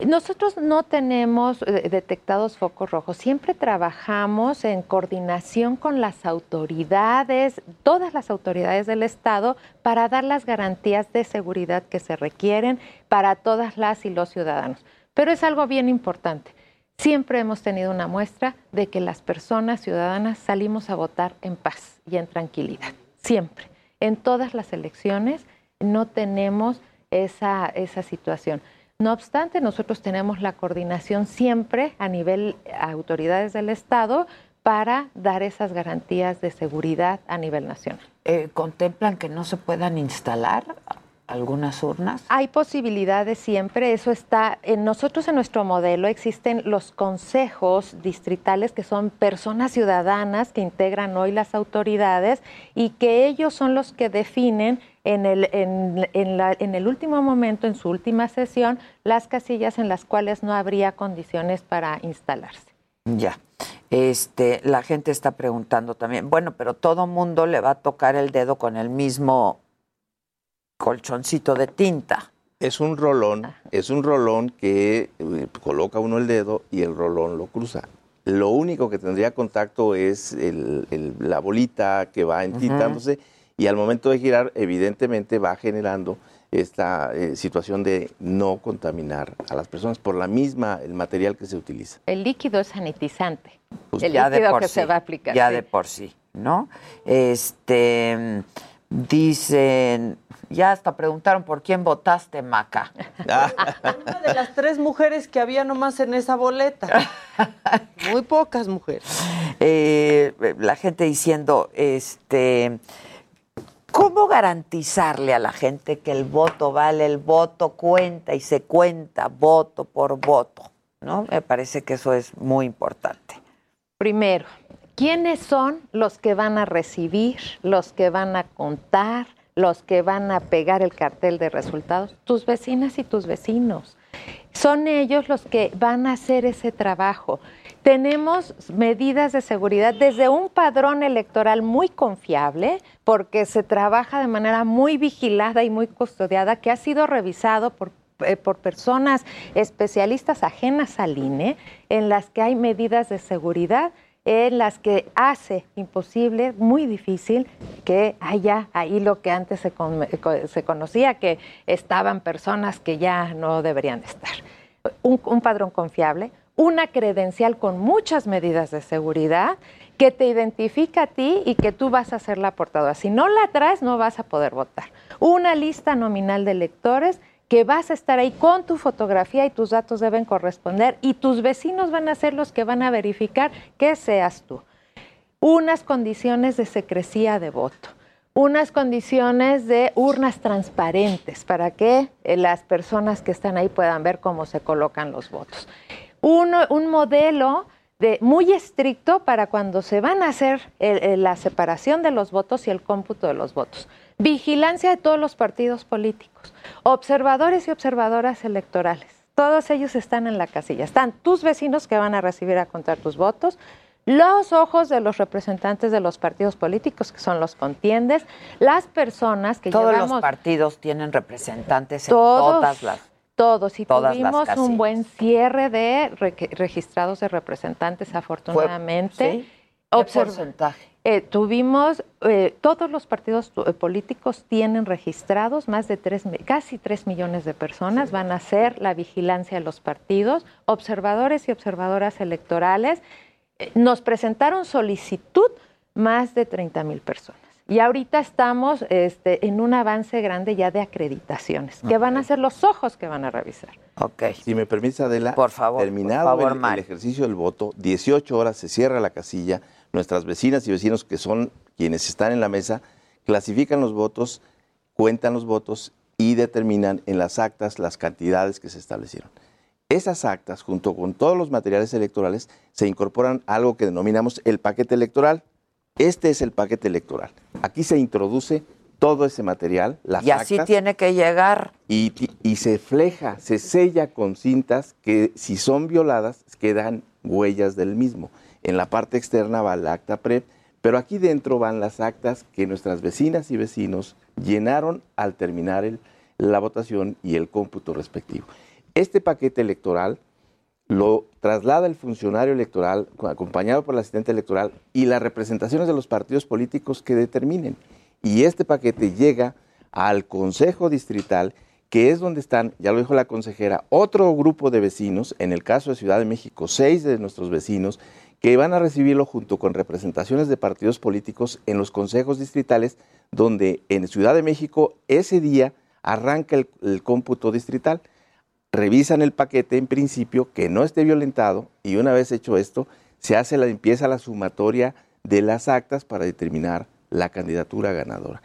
Nosotros no tenemos eh, detectados focos rojos. Siempre trabajamos en coordinación con las autoridades, todas las autoridades del Estado, para dar las garantías de seguridad que se requieren para todas las y los ciudadanos. Pero es algo bien importante. Siempre hemos tenido una muestra de que las personas ciudadanas salimos a votar en paz y en tranquilidad. Siempre. En todas las elecciones no tenemos esa, esa situación. No obstante, nosotros tenemos la coordinación siempre a nivel autoridades del Estado para dar esas garantías de seguridad a nivel nacional. Eh, ¿Contemplan que no se puedan instalar algunas urnas? Hay posibilidades siempre, eso está, en nosotros en nuestro modelo existen los consejos distritales que son personas ciudadanas que integran hoy las autoridades y que ellos son los que definen en el, en, en el último momento, en su última sesión, las casillas en las cuales no habría condiciones para instalarse. Ya. Este, la gente está preguntando también, bueno, pero todo mundo le va a tocar el dedo con el mismo colchoncito de tinta. Es un rolón, es un rolón que eh, coloca uno el dedo y el rolón lo cruza. Lo único que tendría contacto es la bolita que va entitándose y al momento de girar, evidentemente va generando esta eh, situación de no contaminar a las personas por la misma, el material que se utiliza. El líquido es sanitizante. Pues el líquido que se va a aplicar. Ya de por sí, ¿no? Este Dicen, ya hasta preguntaron por quién votaste, Maca. Una de las tres mujeres que había nomás en esa boleta. Muy pocas mujeres. Eh, la gente diciendo, este, ¿cómo garantizarle a la gente que el voto vale, el voto cuenta y se cuenta voto por voto? ¿No? Me parece que eso es muy importante. Primero, ¿Quiénes son los que van a recibir, los que van a contar, los que van a pegar el cartel de resultados? Tus vecinas y tus vecinos. Son ellos los que van a hacer ese trabajo. Tenemos medidas de seguridad desde un padrón electoral muy confiable, porque se trabaja de manera muy vigilada y muy custodiada, que ha sido revisado por eh, por personas especialistas ajenas al INE, en las que hay medidas de seguridad en las que hace imposible, muy difícil, que haya ahí lo que antes se, se conocía, que estaban personas que ya no deberían estar. Un, un padrón confiable, una credencial con muchas medidas de seguridad que te identifica a ti y que tú vas a ser la portadora. Si no la traes, no vas a poder votar. Una lista nominal de electores que vas a estar ahí con tu fotografía y tus datos deben corresponder y tus vecinos van a ser los que van a verificar que seas tú. Unas condiciones de secrecía de voto unas condiciones de urnas transparentes para que eh, las personas que están ahí puedan ver cómo se colocan los votos. Un modelo muy estricto para cuando se van a hacer la separación de los votos y el cómputo de los votos. Vigilancia de todos los partidos políticos, observadores y observadoras electorales. Todos ellos están en la casilla. Están tus vecinos que van a recibir a contar tus votos, los ojos de los representantes de los partidos políticos, que son los contiendes, las personas que Todos los partidos tienen representantes en todas las todos y tuvimos un buen cierre de registrados de representantes afortunadamente. ¿Qué porcentaje? Eh, tuvimos, eh, todos los partidos eh, políticos tienen registrados más de tres, casi tres millones de personas, van a hacer la vigilancia de los partidos, observadores y observadoras electorales. nos presentaron solicitud más de 30 mil personas. Y ahorita estamos este, en un avance grande ya de acreditaciones, que van a ser los ojos que van a revisar. Ok. Si me permite, Adela, por favor, terminado el, ejercicio del voto, 18 horas se cierra la casilla, nuestras vecinas y vecinos que son quienes están en la mesa, clasifican los votos, cuentan los votos y determinan en las actas las cantidades que se establecieron. Esas actas, junto con todos los materiales electorales, se incorporan a algo que denominamos el paquete electoral, este es el paquete electoral. Aquí se introduce todo ese material, las Y así tiene que llegar. Y, se fleja, se sella con cintas que si son violadas quedan huellas del mismo. En la parte externa va el acta PREP, pero aquí dentro van las actas que nuestras vecinas y vecinos llenaron al terminar la votación y el cómputo respectivo. Este paquete electoral lo traslada el funcionario electoral, acompañado por el asistente electoral, y las representaciones de los partidos políticos que determinen. Y este paquete llega al Consejo Distrital, que es donde están, ya lo dijo la consejera, otro grupo de vecinos, en el caso de Ciudad de México, seis de nuestros vecinos, que van a recibirlo junto con representaciones de partidos políticos en los consejos distritales, donde en Ciudad de México ese día arranca el, el cómputo distrital revisan el paquete en principio que no esté violentado y una vez hecho esto, se hace la limpieza, la sumatoria de las actas para determinar la candidatura ganadora.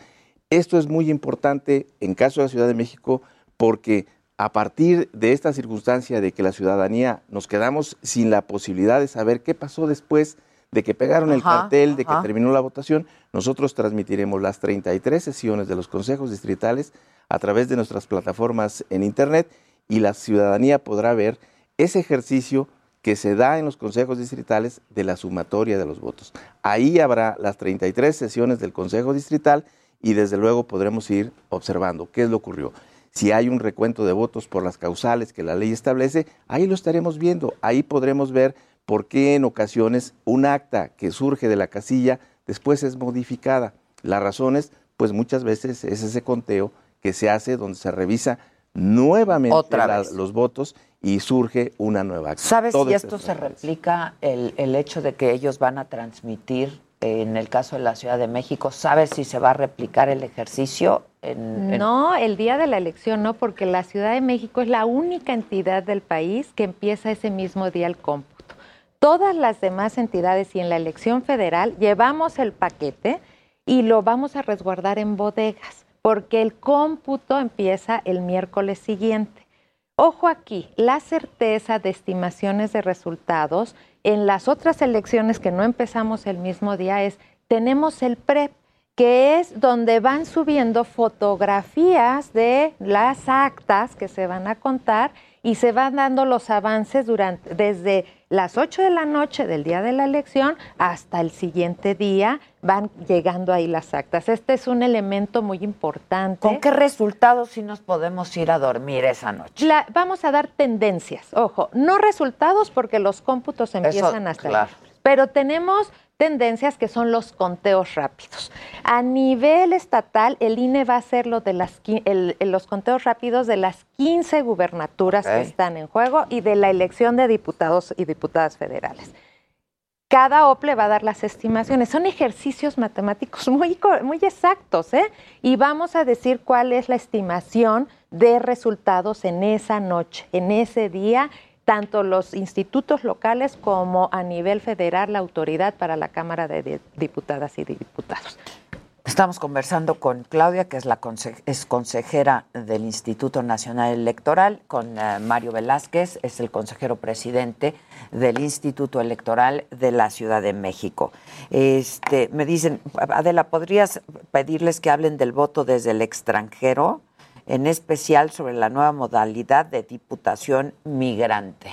Esto es muy importante en caso de la Ciudad de México porque a partir de esta circunstancia de que la ciudadanía nos quedamos sin la posibilidad de saber qué pasó después de que pegaron el cartel, de que terminó la votación, nosotros transmitiremos las 33 sesiones de los consejos distritales a través de nuestras plataformas en Internet y la ciudadanía podrá ver ese ejercicio que se da en los consejos distritales de la sumatoria de los votos. Ahí habrá las 33 sesiones del Consejo Distrital y desde luego podremos ir observando qué es lo ocurrió. Si hay un recuento de votos por las causales que la ley establece, ahí lo estaremos viendo. Ahí podremos ver por qué en ocasiones un acta que surge de la casilla después es modificada. Las razones, pues muchas veces es ese conteo que se hace donde se revisa nuevamente los votos y surge una nueva acción. ¿Sabes si esto se replica el, hecho de que ellos van a transmitir en el caso de la Ciudad de México? ¿Sabes si se va a replicar el ejercicio? No, el día de la elección no, porque la Ciudad de México es la única entidad del país que empieza ese mismo día el cómputo. Todas las demás entidades y en la elección federal llevamos el paquete y lo vamos a resguardar en bodegas porque el cómputo empieza el miércoles siguiente. Ojo aquí, la certeza de estimaciones de resultados en las otras elecciones que no empezamos el mismo día es, tenemos el PREP, que es donde van subiendo fotografías de las actas que se van a contar y se van dando los avances durante desde las 8 de la noche del día de la elección hasta el siguiente día van llegando ahí las actas. Este es un elemento muy importante. ¿Con qué resultados sí nos podemos ir a dormir esa noche? vamos a dar tendencias, ojo, no resultados porque los cómputos empiezan hasta claro. Pero tenemos tendencias que son los conteos rápidos. A nivel estatal, el INE va a hacer lo de las, los conteos rápidos de las 15 gubernaturas que están en juego y de la elección de diputados y diputadas federales. Cada OPLE va a dar las estimaciones. Son ejercicios matemáticos muy, muy exactos, ¿eh? Y vamos a decir cuál es la estimación de resultados en esa noche, en ese día, tanto los institutos locales como a nivel federal la autoridad para la Cámara de Diputadas y Diputados. Estamos conversando con Claudia, que es la es consejera del Instituto Nacional Electoral, con eh, Mario Velázquez, es el consejero presidente del Instituto Electoral de la Ciudad de México. Este, me dicen, Adela, ¿podrías pedirles que hablen del voto desde el extranjero? En especial sobre la nueva modalidad de diputación migrante.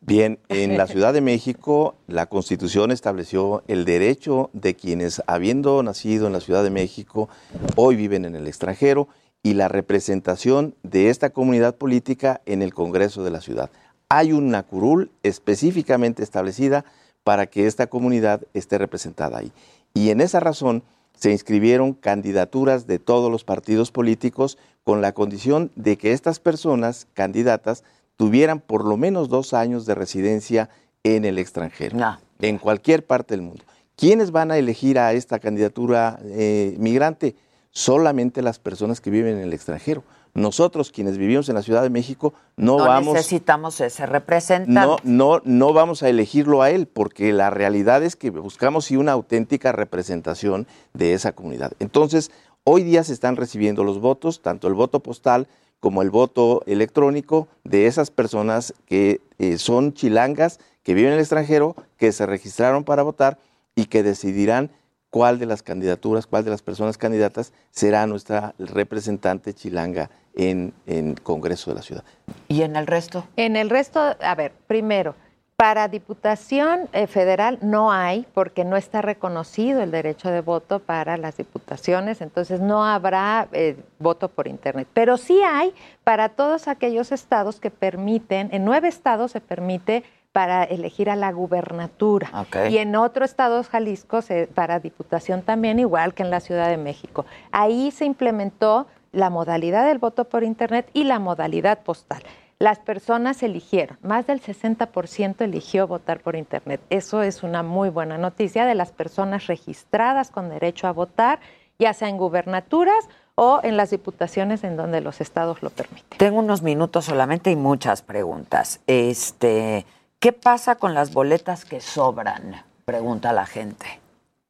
Bien, en la Ciudad de México la Constitución estableció el derecho de quienes, habiendo nacido en la Ciudad de México, hoy viven en el extranjero y la representación de esta comunidad política en el Congreso de la ciudad. Hay una curul específicamente establecida para que esta comunidad esté representada ahí. Y en esa razón se inscribieron candidaturas de todos los partidos políticos con la condición de que estas personas candidatas tuvieran por lo menos dos años de residencia en el extranjero, en cualquier parte del mundo. ¿Quiénes van a elegir a esta candidatura eh, migrante? Solamente las personas que viven en el extranjero. Nosotros, quienes vivimos en la Ciudad de México, no, no vamos. necesitamos ese representante. No, no, no vamos a elegirlo a él, porque la realidad es que buscamos sí una auténtica representación de esa comunidad. Entonces, Hoy día se están recibiendo los votos, tanto el voto postal como el voto electrónico de esas personas que eh, son chilangas, que viven en el extranjero, que se registraron para votar y que decidirán cuál de las candidaturas, cuál de las personas candidatas será nuestra representante chilanga en, en Congreso de la Ciudad. ¿Y en el resto? En el resto, a ver, primero, para Diputación eh, Federal no hay, porque no está reconocido el derecho de voto para las diputaciones, entonces no habrá eh, voto por Internet. Pero sí hay para todos aquellos estados que permiten, en nueve estados se permite para elegir a la gubernatura. Y en otros estados, Jalisco, para diputación también, igual que en la Ciudad de México. Ahí se implementó la modalidad del voto por Internet y la modalidad postal las personas eligieron, más del 60% eligió votar por Internet. Eso es una muy buena noticia de las personas registradas con derecho a votar, ya sea en gubernaturas o en las diputaciones en donde los estados lo permiten. Tengo unos minutos solamente y muchas preguntas. Este, ¿qué pasa con las boletas que sobran? Pregunta la gente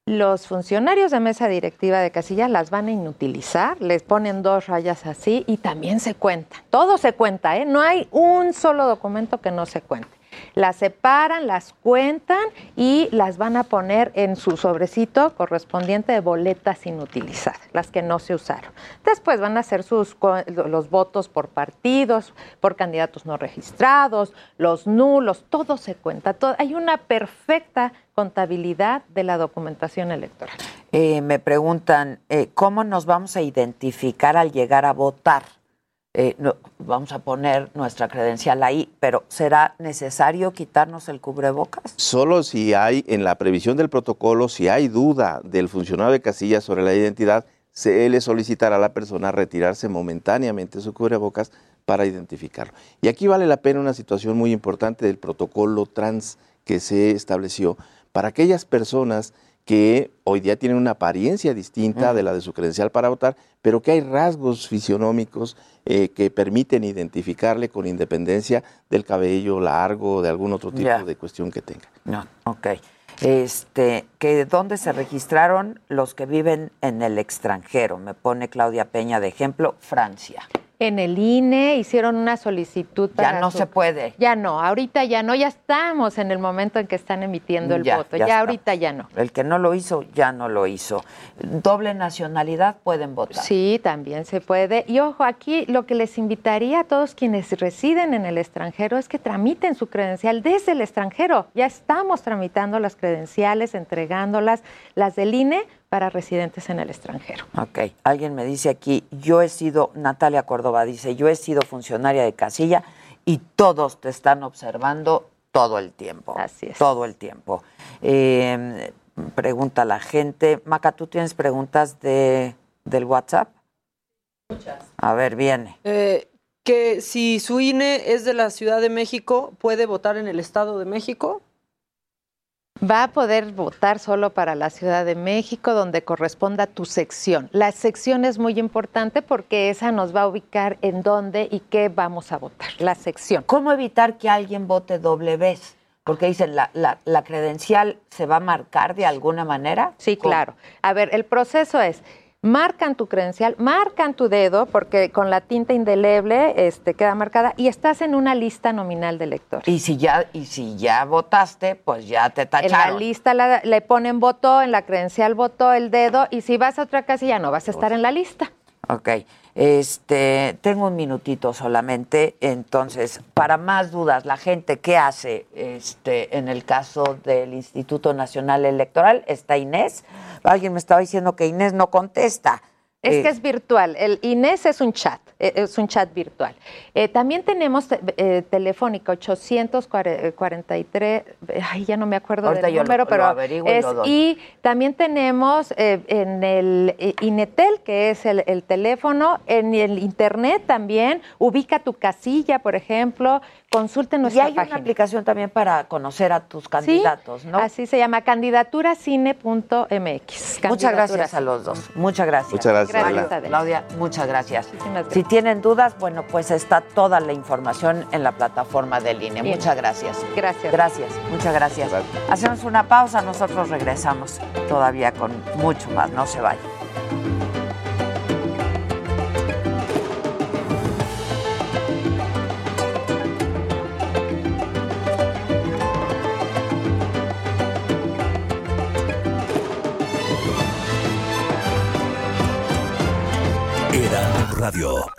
los funcionarios de mesa directiva de casilla las van a inutilizar, les ponen dos rayas así y también se cuenta. Todo se cuenta, ¿eh? No hay un solo documento que no se cuente las separan, las cuentan y las van a poner en su sobrecito correspondiente de boletas inutilizadas, las que no se usaron. Después van a hacer sus, los votos por partidos, por candidatos no registrados, los nulos, todo se cuenta. hay una perfecta contabilidad de la documentación electoral. Eh, me preguntan, eh, ¿cómo nos vamos a identificar al llegar a votar? Eh, no, vamos a poner nuestra credencial ahí, pero ¿será necesario quitarnos el cubrebocas? Solo si hay, en la previsión del protocolo, si hay duda del funcionario de casilla sobre la identidad, se le solicitará a la persona retirarse momentáneamente su cubrebocas para identificarlo. Y aquí vale la pena una situación muy importante del protocolo trans que se estableció para aquellas personas que hoy día tienen una apariencia distinta de la de su credencial para votar, pero que hay rasgos fisionómicos eh, que permiten identificarle con independencia del cabello largo o de algún otro tipo de cuestión que tenga. No, ok. Este, que ¿Dónde se registraron los que viven en el extranjero? Me pone Claudia Peña de ejemplo, Francia en el INE hicieron una solicitud para. Ya no se puede. Ya no, ahorita ya no, ya estamos en el momento en que están emitiendo el voto. Ya, ahorita ya no. El que no lo hizo, ya no lo hizo. Doble nacionalidad pueden votar. Sí, también se puede. Y ojo, aquí lo que les invitaría a todos quienes residen en el extranjero es que tramiten su credencial desde el extranjero. Ya estamos tramitando las credenciales, entregándolas, las del INE para residentes en el extranjero. Ok, alguien me dice aquí, yo he sido, Natalia Córdoba dice, yo he sido funcionaria de casilla y todos te están observando todo el tiempo. Así es. Todo el tiempo. Eh, pregunta la gente. Maca, ¿tú tienes preguntas de, del WhatsApp? Muchas. A ver, viene. Eh, que si su INE es de la Ciudad de México, ¿puede votar en el Estado de México? Va a poder votar solo para la Ciudad de México, donde corresponda tu sección. La sección es muy importante porque esa nos va a ubicar en dónde y qué vamos a votar. La sección. ¿Cómo evitar que alguien vote doble vez? Porque dicen, ¿la, la, la credencial se va a marcar de alguna manera? Sí, claro. A ver, el proceso es, marcan tu credencial, marcan tu dedo, porque con la tinta indeleble este, queda marcada, y estás en una lista nominal de electores. Y si ya, y si ya votaste, pues ya te tacharon. En la lista la, le ponen voto, en la credencial votó el dedo, y si vas a otra casilla no vas a estar en la lista. Ok. Este, tengo un minutito solamente, entonces, para más dudas, la gente, ¿qué hace este, en el caso del Instituto Nacional Electoral? Está Inés. Alguien me estaba diciendo que Inés no contesta. Es Eh, que es virtual. El Inés es un chat, eh, es un chat virtual. Eh, también tenemos te- eh, telefónica 843, ay, ya no me acuerdo Ahorita del número, lo pero y es, también tenemos eh, en el eh, Inetel, que es el, el teléfono, en el internet también, ubica tu casilla, por ejemplo, consulte Y nuestra hay una página. aplicación también para conocer a tus candidatos, ¿no? Así se llama, candidaturacine.mx. Muchas gracias a los dos. Muchas gracias. Muchas gracias, Gracias. Claudia, muchas gracias. Gracias. Si tienen dudas, bueno, pues está toda la información en la plataforma del INE. Bien. Muchas gracias. Gracias. Gracias, muchas gracias. Hacemos una pausa, nosotros regresamos todavía con mucho más. No se vayan.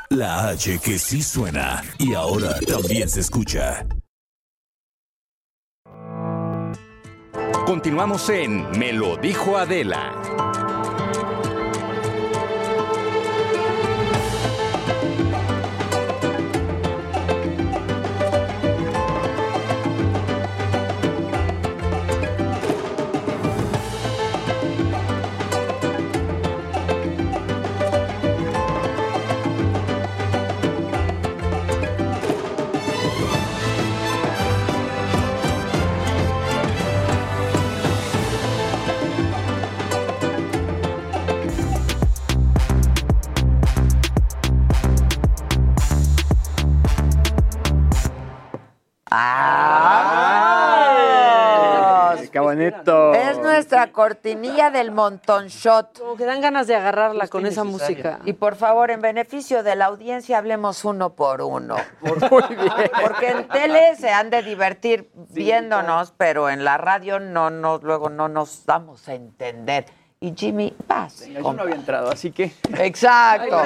La H que sí suena y ahora también se escucha. Continuamos en Me lo dijo Adela. Cortinilla del montón shot. Como que dan ganas de agarrarla con esa música. Y por favor, en beneficio de la audiencia, hablemos uno por uno. Porque en tele se han de divertir viéndonos, pero en la radio no nos, luego no nos damos a entender. Y Jimmy, vas. Yo no había entrado, así que. Exacto.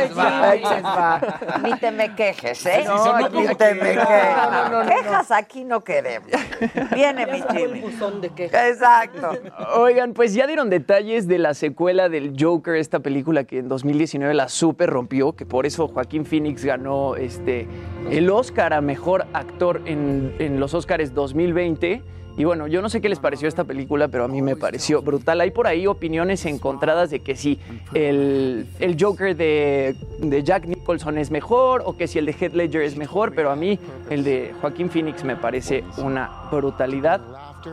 Ni te me quejes, ¿eh? No, ni no te me quejes. No, no, no, no. Quejas aquí no queremos. Viene mi Jimmy. Exacto. Oigan, pues ya dieron detalles de la secuela del Joker, esta película que en 2019 la super rompió, que por eso Joaquín Phoenix ganó este, el Oscar a Mejor Actor en, en los Oscars 2020. Y bueno, yo no sé qué les pareció esta película, pero a mí me pareció brutal. Hay por ahí opiniones encontradas de que si el, el Joker de, de Jack Nicholson es mejor o que si el de Heath Ledger es mejor, pero a mí el de Joaquín Phoenix me parece una brutalidad.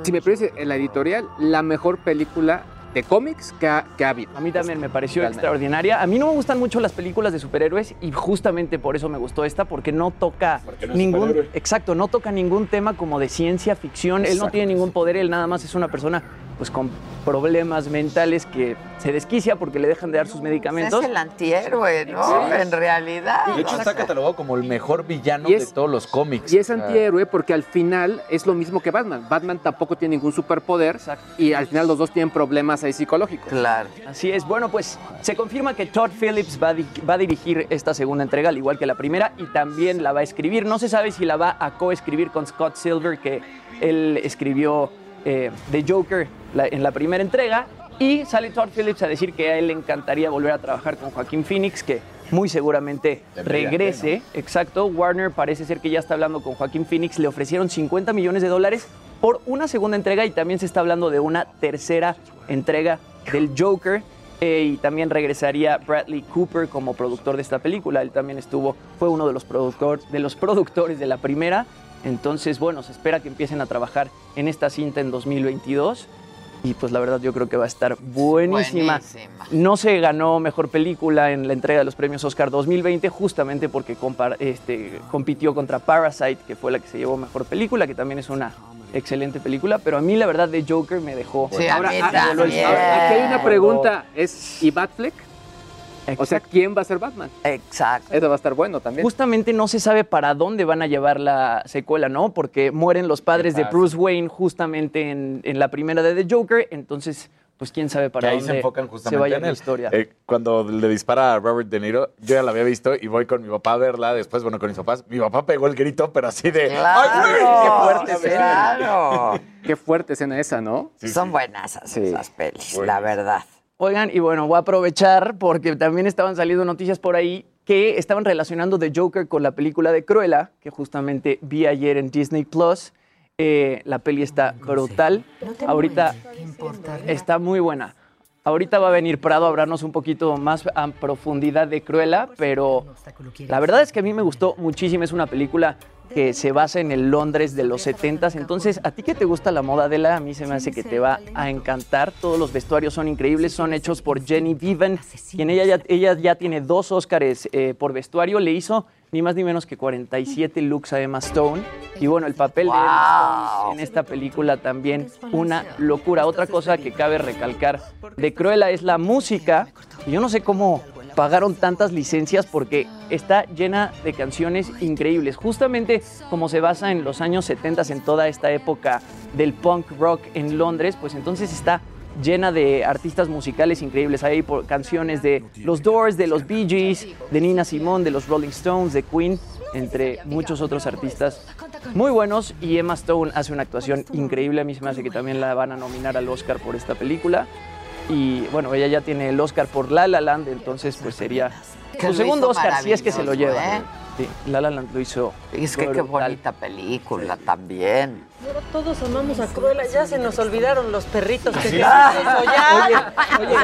Si me parece en la editorial, la mejor película de cómics que ha, que ha habido. A mí también me pareció Realmente. extraordinaria. A mí no me gustan mucho las películas de superhéroes y justamente por eso me gustó esta, porque no toca no ningún. Exacto, no toca ningún tema como de ciencia ficción. Él no tiene ningún poder, él nada más es una persona pues con problemas mentales que se desquicia porque le dejan de dar sus medicamentos. Es el antihéroe, ¿no? Sí. En realidad. De hecho, está catalogado como el mejor villano Y es- de todos los cómics. Y es antihéroe porque al final es lo mismo que Batman. Batman tampoco tiene ningún superpoder y al final los dos tienen problemas ahí psicológicos. Claro. Así es. Bueno, pues se confirma que Todd Phillips va a, di- va a dirigir esta segunda entrega, al igual que la primera, y también la va a escribir. No se sabe si la va a coescribir con Scott Silver, que él escribió eh, The Joker la- en la primera entrega. Y sale Todd Phillips a decir que a él le encantaría volver a trabajar con Joaquín Phoenix, que muy seguramente regrese. Exacto, Warner parece ser que ya está hablando con Joaquín Phoenix, le ofrecieron 50 millones de dólares por una segunda entrega y también se está hablando de una tercera entrega del Joker. Eh, y también regresaría Bradley Cooper como productor de esta película. Él también estuvo, fue uno de los, productor- de los productores de la primera. Entonces, bueno, se espera que empiecen a trabajar en esta cinta en 2022. Y pues la verdad yo creo que va a estar buenísima. Buenísima. No se ganó mejor película en la entrega de los premios Oscar 2020 justamente porque este, compitió contra Parasite, que fue la que se llevó mejor película, que también es una excelente película. Pero a mí la verdad de Joker me dejó. Sí, a mí me voló el también. sabor. Aquí hay una pregunta, ¿es ¿y Batfleck? O sea, ¿quién va a ser Batman? Exacto. Eso va a estar bueno también. Justamente no se sabe para dónde van a llevar la secuela, ¿no? Porque mueren los padres de? Bruce Wayne justamente en, en la primera de The Joker, entonces, pues quién sabe Que para ahí dónde se enfocan justamente vaya en la historia. Eh, cuando le dispara a Robert De Niro, yo ya la había visto y voy con mi papá a verla. Después, bueno, con mis papás. Mi papá pegó el grito, pero así de. Claro, ¡Ay, güey! qué fuerte escena. Claro. Qué fuerte escena esa, ¿no? Son buenas esas pelis, la verdad. Oigan, y bueno, voy a aprovechar porque también estaban saliendo noticias por ahí que estaban relacionando The Joker con la película de Cruella, que justamente vi ayer en Disney Plus. Eh, la peli está brutal. Ahorita está muy buena. Ahorita va a venir Prado a hablarnos un poquito más a profundidad de Cruella, pero la verdad es que a mí me gustó muchísimo. Es una película que se basa en el Londres de los 70s. Entonces, a ti que te gusta la moda, Adela, a mí se me hace que te va a encantar. Todos los vestuarios son increíbles, son hechos por Jenny Viven, quien ella ya, ella ya tiene dos Óscares eh, por vestuario. Le hizo ni más ni menos que 47 looks a Emma Stone. Y bueno, el papel de Emma Stone en esta película también una locura. Otra cosa que cabe recalcar de Cruella es la música. Y yo no sé cómo pagaron tantas licencias porque está llena de canciones increíbles. Justamente como se basa en los años 70 en toda esta época del punk rock en Londres, pues entonces está llena de artistas musicales increíbles. Hay por canciones de los Doors, de los Bee Gees, de Nina Simone, de los Rolling Stones, de Queen, entre muchos otros artistas muy buenos. Y Emma Stone hace una actuación increíble. A mí se me hace que también la van a nominar al Oscar por esta película. Y bueno, ella ya tiene el Oscar por La La Land, entonces pues sería su segundo Oscar, si es que se lo lleva. ¿eh? Sí, La La Land lo hizo. Es que qué bonita película también. Ahora todos amamos a Cruella, ya se nos olvidaron los perritos que Sí. ya. Oye,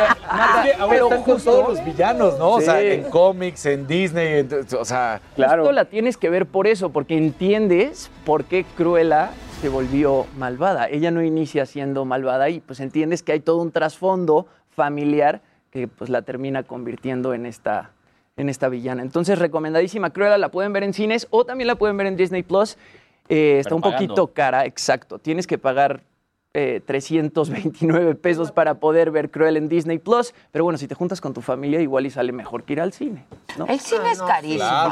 ahora pero están con justo- todos los villanos, ¿no? O sea, en cómics, en Disney, en- o sea... Justo la tienes que ver por eso, porque entiendes por qué Cruella se volvió malvada. Ella no inicia siendo malvada y pues entiendes que hay todo un trasfondo familiar que pues la termina convirtiendo en esta, en esta villana. Entonces, recomendadísima Cruella, la pueden ver en cines o también la pueden ver en Disney Plus. Eh, está un poquito cara, exacto. Tienes que pagar eh, 329 pesos para poder ver Cruel en Disney Plus. Pero bueno, si te juntas con tu familia, igual y sale mejor que ir al cine. El cine es carísimo.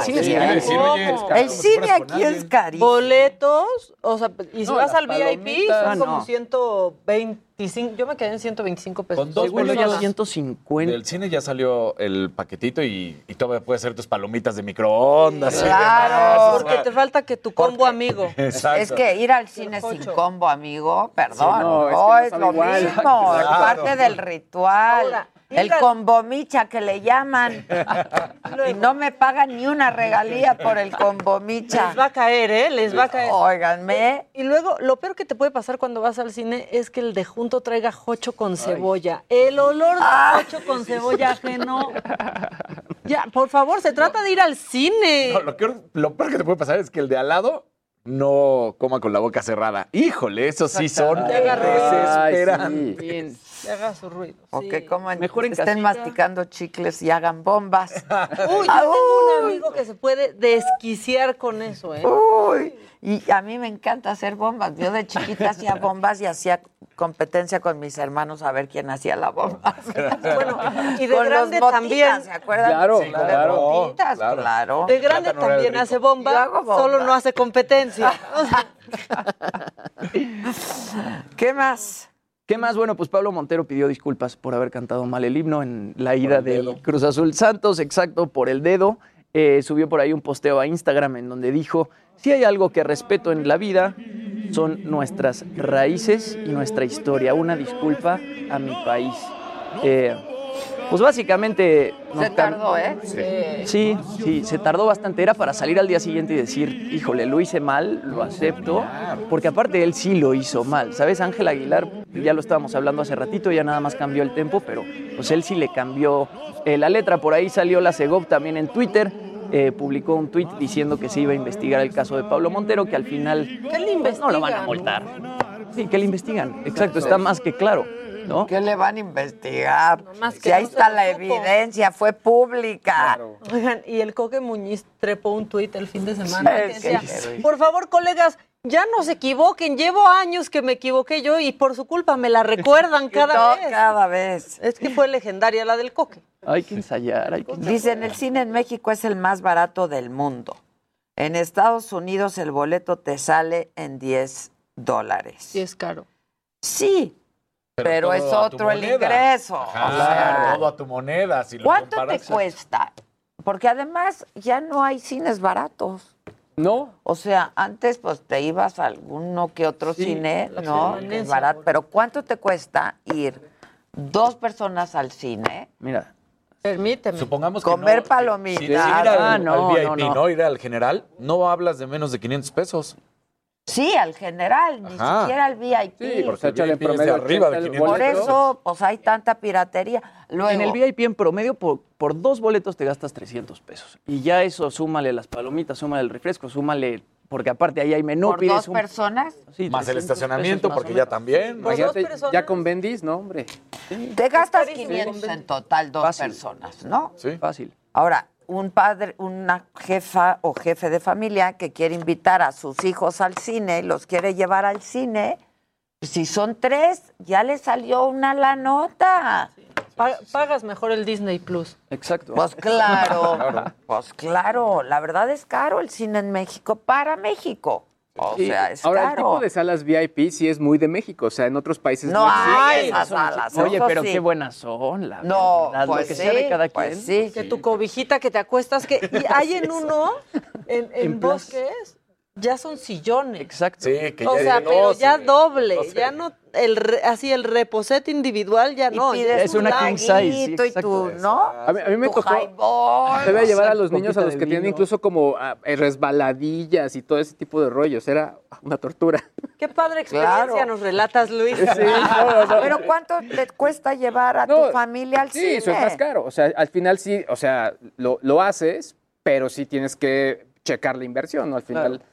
El cine, aquí es carísimo. Boletos, o sea, y si vas al VIP, son ah, no. como 120 yo me quedé en 125 pesos. Con dos Según yo, ya boletos 150. Del cine ya salió el paquetito y, y todavía puedes hacer tus palomitas de microondas. Claro, Porque te falta que tu combo amigo. Exacto. Es que ir al cine sin combo, amigo, perdón, Sí, no, no, es que no lo igual. mismo, es parte del ritual. Ahora, el ir al- combo micha que le llaman. y no me pagan ni una regalía por el combo micha. Les va a caer, ¿eh? Les va a caer. Óiganme. Y luego, lo peor que te puede pasar cuando vas al cine es que el de junto traiga jocho con cebolla. El olor de jocho con cebolla ajeno. Ya, por favor, se trata de ir al cine. No, lo, que- lo peor que te puede pasar es que el de al lado no coma con la boca cerrada. Híjole, esos sí son desesperantes. Que haga su ruido. O sí. que coman, Mejor en estén casita. masticando chicles y hagan bombas. Uy, yo tengo un amigo que se puede desquiciar con eso, ¿eh? Uy, y a mí me encanta hacer bombas. Yo de chiquita hacía bombas y hacía competencia con mis hermanos a ver quién hacía la bomba. Bueno, y de con grande los también. ¿se acuerdan? Claro, Sí, claro. De grande también hace bomba, bomba. solo no hace competencia. ¿Qué más? ¿Qué más? Bueno, pues Pablo Montero pidió disculpas por haber cantado mal el himno en la ida el del. Cruz Azul Santos, exacto, por el dedo. Eh, subió por ahí un posteo a Instagram en donde dijo, si hay algo que respeto en la vida, son nuestras raíces y nuestra historia. Una disculpa a mi país. Eh, Pues básicamente... Se tardó, ¿eh? Sí, sí, se tardó bastante. Era para salir al día siguiente y decir, híjole, lo hice mal, lo acepto, porque aparte él sí lo hizo mal. ¿Sabes? Ángel Aguilar, ya lo estábamos hablando hace ratito, ya nada más cambió el tempo, pero pues él sí le cambió eh, la letra. Por ahí salió la Segov también en Twitter. eh, publicó un tuit diciendo que se iba a investigar el caso de Pablo Montero, que al final ¿Qué le pues, no lo van a multar. Sí, que le investigan. Exacto, está más que claro. ¿No? ¿Qué le van a investigar? más que si ahí no está la supo. evidencia, fue pública. Oigan, y el Coque Muñiz trepó un tuit el fin de semana Sí, que decía, que- por favor, colegas, ya no se equivoquen, llevo años que me equivoqué yo y por su culpa me la recuerdan cada No, vez. Cada vez. Es que fue legendaria la del Coque. Hay que ensayar, hay que ensayar. Dicen, el cine en México es el más barato del mundo. En Estados Unidos el boleto te sale en 10 dólares. Sí, es caro. Sí, pero, es otro el ingreso. Ajá, o sea, todo a tu moneda. Si lo ¿Cuánto te comparas- cuesta? Porque además ya no hay cines baratos. No. O sea, antes pues te ibas a alguno que otro Sí, cine, ¿no? es barato. Pero ¿cuánto te cuesta ir dos personas al cine? Mira, Permíteme. Supongamos que Comer no, palomitas. Si, si ir al, Ah, al no, VIP, no, no, no. Ir al general, no hablas de menos de 500 pesos. Sí, al general, ni Ajá. siquiera al VIP. Sí, porque porque échale en promedio arriba de 80 el 500 Por eso, pues hay tanta piratería. Luego, En el VIP en promedio, por, por dos boletos te gastas 300 pesos. Y ya eso, súmale las palomitas, súmale el refresco, súmale, porque aparte ahí hay menú, por pides dos un- personas, sí, Más el 300 estacionamiento, pesos más porque ya también. Por dos Imagínate, personas. ya con Bendis, no, hombre. te gastas carísimo. 500 en total, dos Fácil. personas, ¿no? Sí. Fácil. Ahora, un padre, una jefa o jefe de familia que quiere invitar a sus hijos al cine, los quiere llevar al cine, si son tres, ya le salió una la nota. Pa- Pagas mejor el Disney Plus. Exacto. Pues claro, pues claro, la verdad es caro el cine en México para México. O Sí. sea, es Ahora, el tipo de salas VIP sí es muy de México. O sea, en otros países No hay esas salas. Oye, eso pero sí. qué buenas son, la No, verdad, pues lo que sí, sea de cada pues quien. sí. Que tu cobijita que te acuestas, que y hay en uno, en, en En bosques, ya son sillones. Exacto. Sí, que O ya sea, de pero 12, ya doble, 12. ya no, el re- así el reposete individual ya Y no. es un una king size, sí, y tú. ¿no? A mí, a mí me Tu tocó. highball. Te voy a llevar a los niños a los que tienen incluso como ah, eh, resbaladillas y todo ese tipo de rollos. Era una tortura. Qué padre experiencia Claro. nos relatas, Luis. Pero ¿cuánto te cuesta llevar a No, tu familia al Sí, cine? eso es más caro. O sea, al final sí, o sea, lo, lo haces, pero sí tienes que checar la inversión, ¿no? Al final. Claro.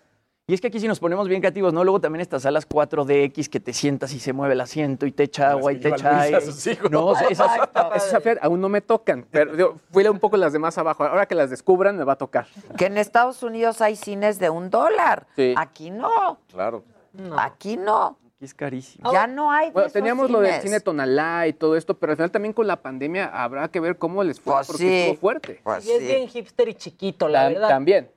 Y es que aquí si nos ponemos bien creativos, ¿no? Luego también estas salas 4DX que te sientas y se mueve el asiento y te echa agua y te echa aire. sus hijos. No, esas, Esas, aún no me tocan. Pero digo, fui un poco las de más abajo. Ahora que las descubran, me va a tocar. Que en Estados Unidos hay cines de un dólar. Sí. Aquí no. Claro. Aquí no. Aquí es carísimo. Ya no hay. de Bueno, esos teníamos lo del cine Tonalá y todo esto, pero al final también con la pandemia habrá que ver cómo les fue, Pues porque sí. estuvo fuerte. Pues Y es sí. bien hipster y chiquito, la verdad. También.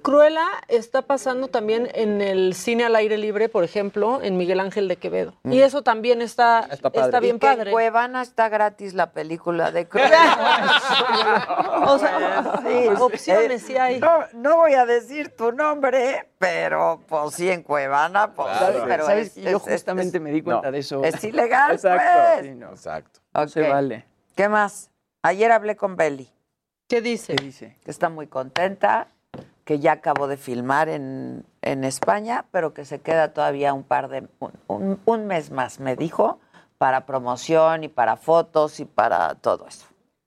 Cruella está pasando también en el cine al aire libre, por ejemplo, en Miguel Ángel de Quevedo. Y eso también está, Está está, padre. bien y que padre. En Cuevana está gratis la película de Cruella. o sea, Sí. opciones sí hay. No, no voy a decir tu nombre, pero pues sí en Cuevana, pues Claro. sí, pero ¿Sabes? es, que yo es- justamente me di cuenta no. de eso. es ilegal, Exacto. pues. Sí, no, Exacto. no se Ok. vale. ¿Qué más? Ayer hablé con Beli, ¿Qué dice? ¿Qué dice? que está muy contenta, que ya acabó de filmar en, en España, pero que se queda todavía un par de, un, un- un mes más, me dijo, para promoción y para fotos y para todo eso.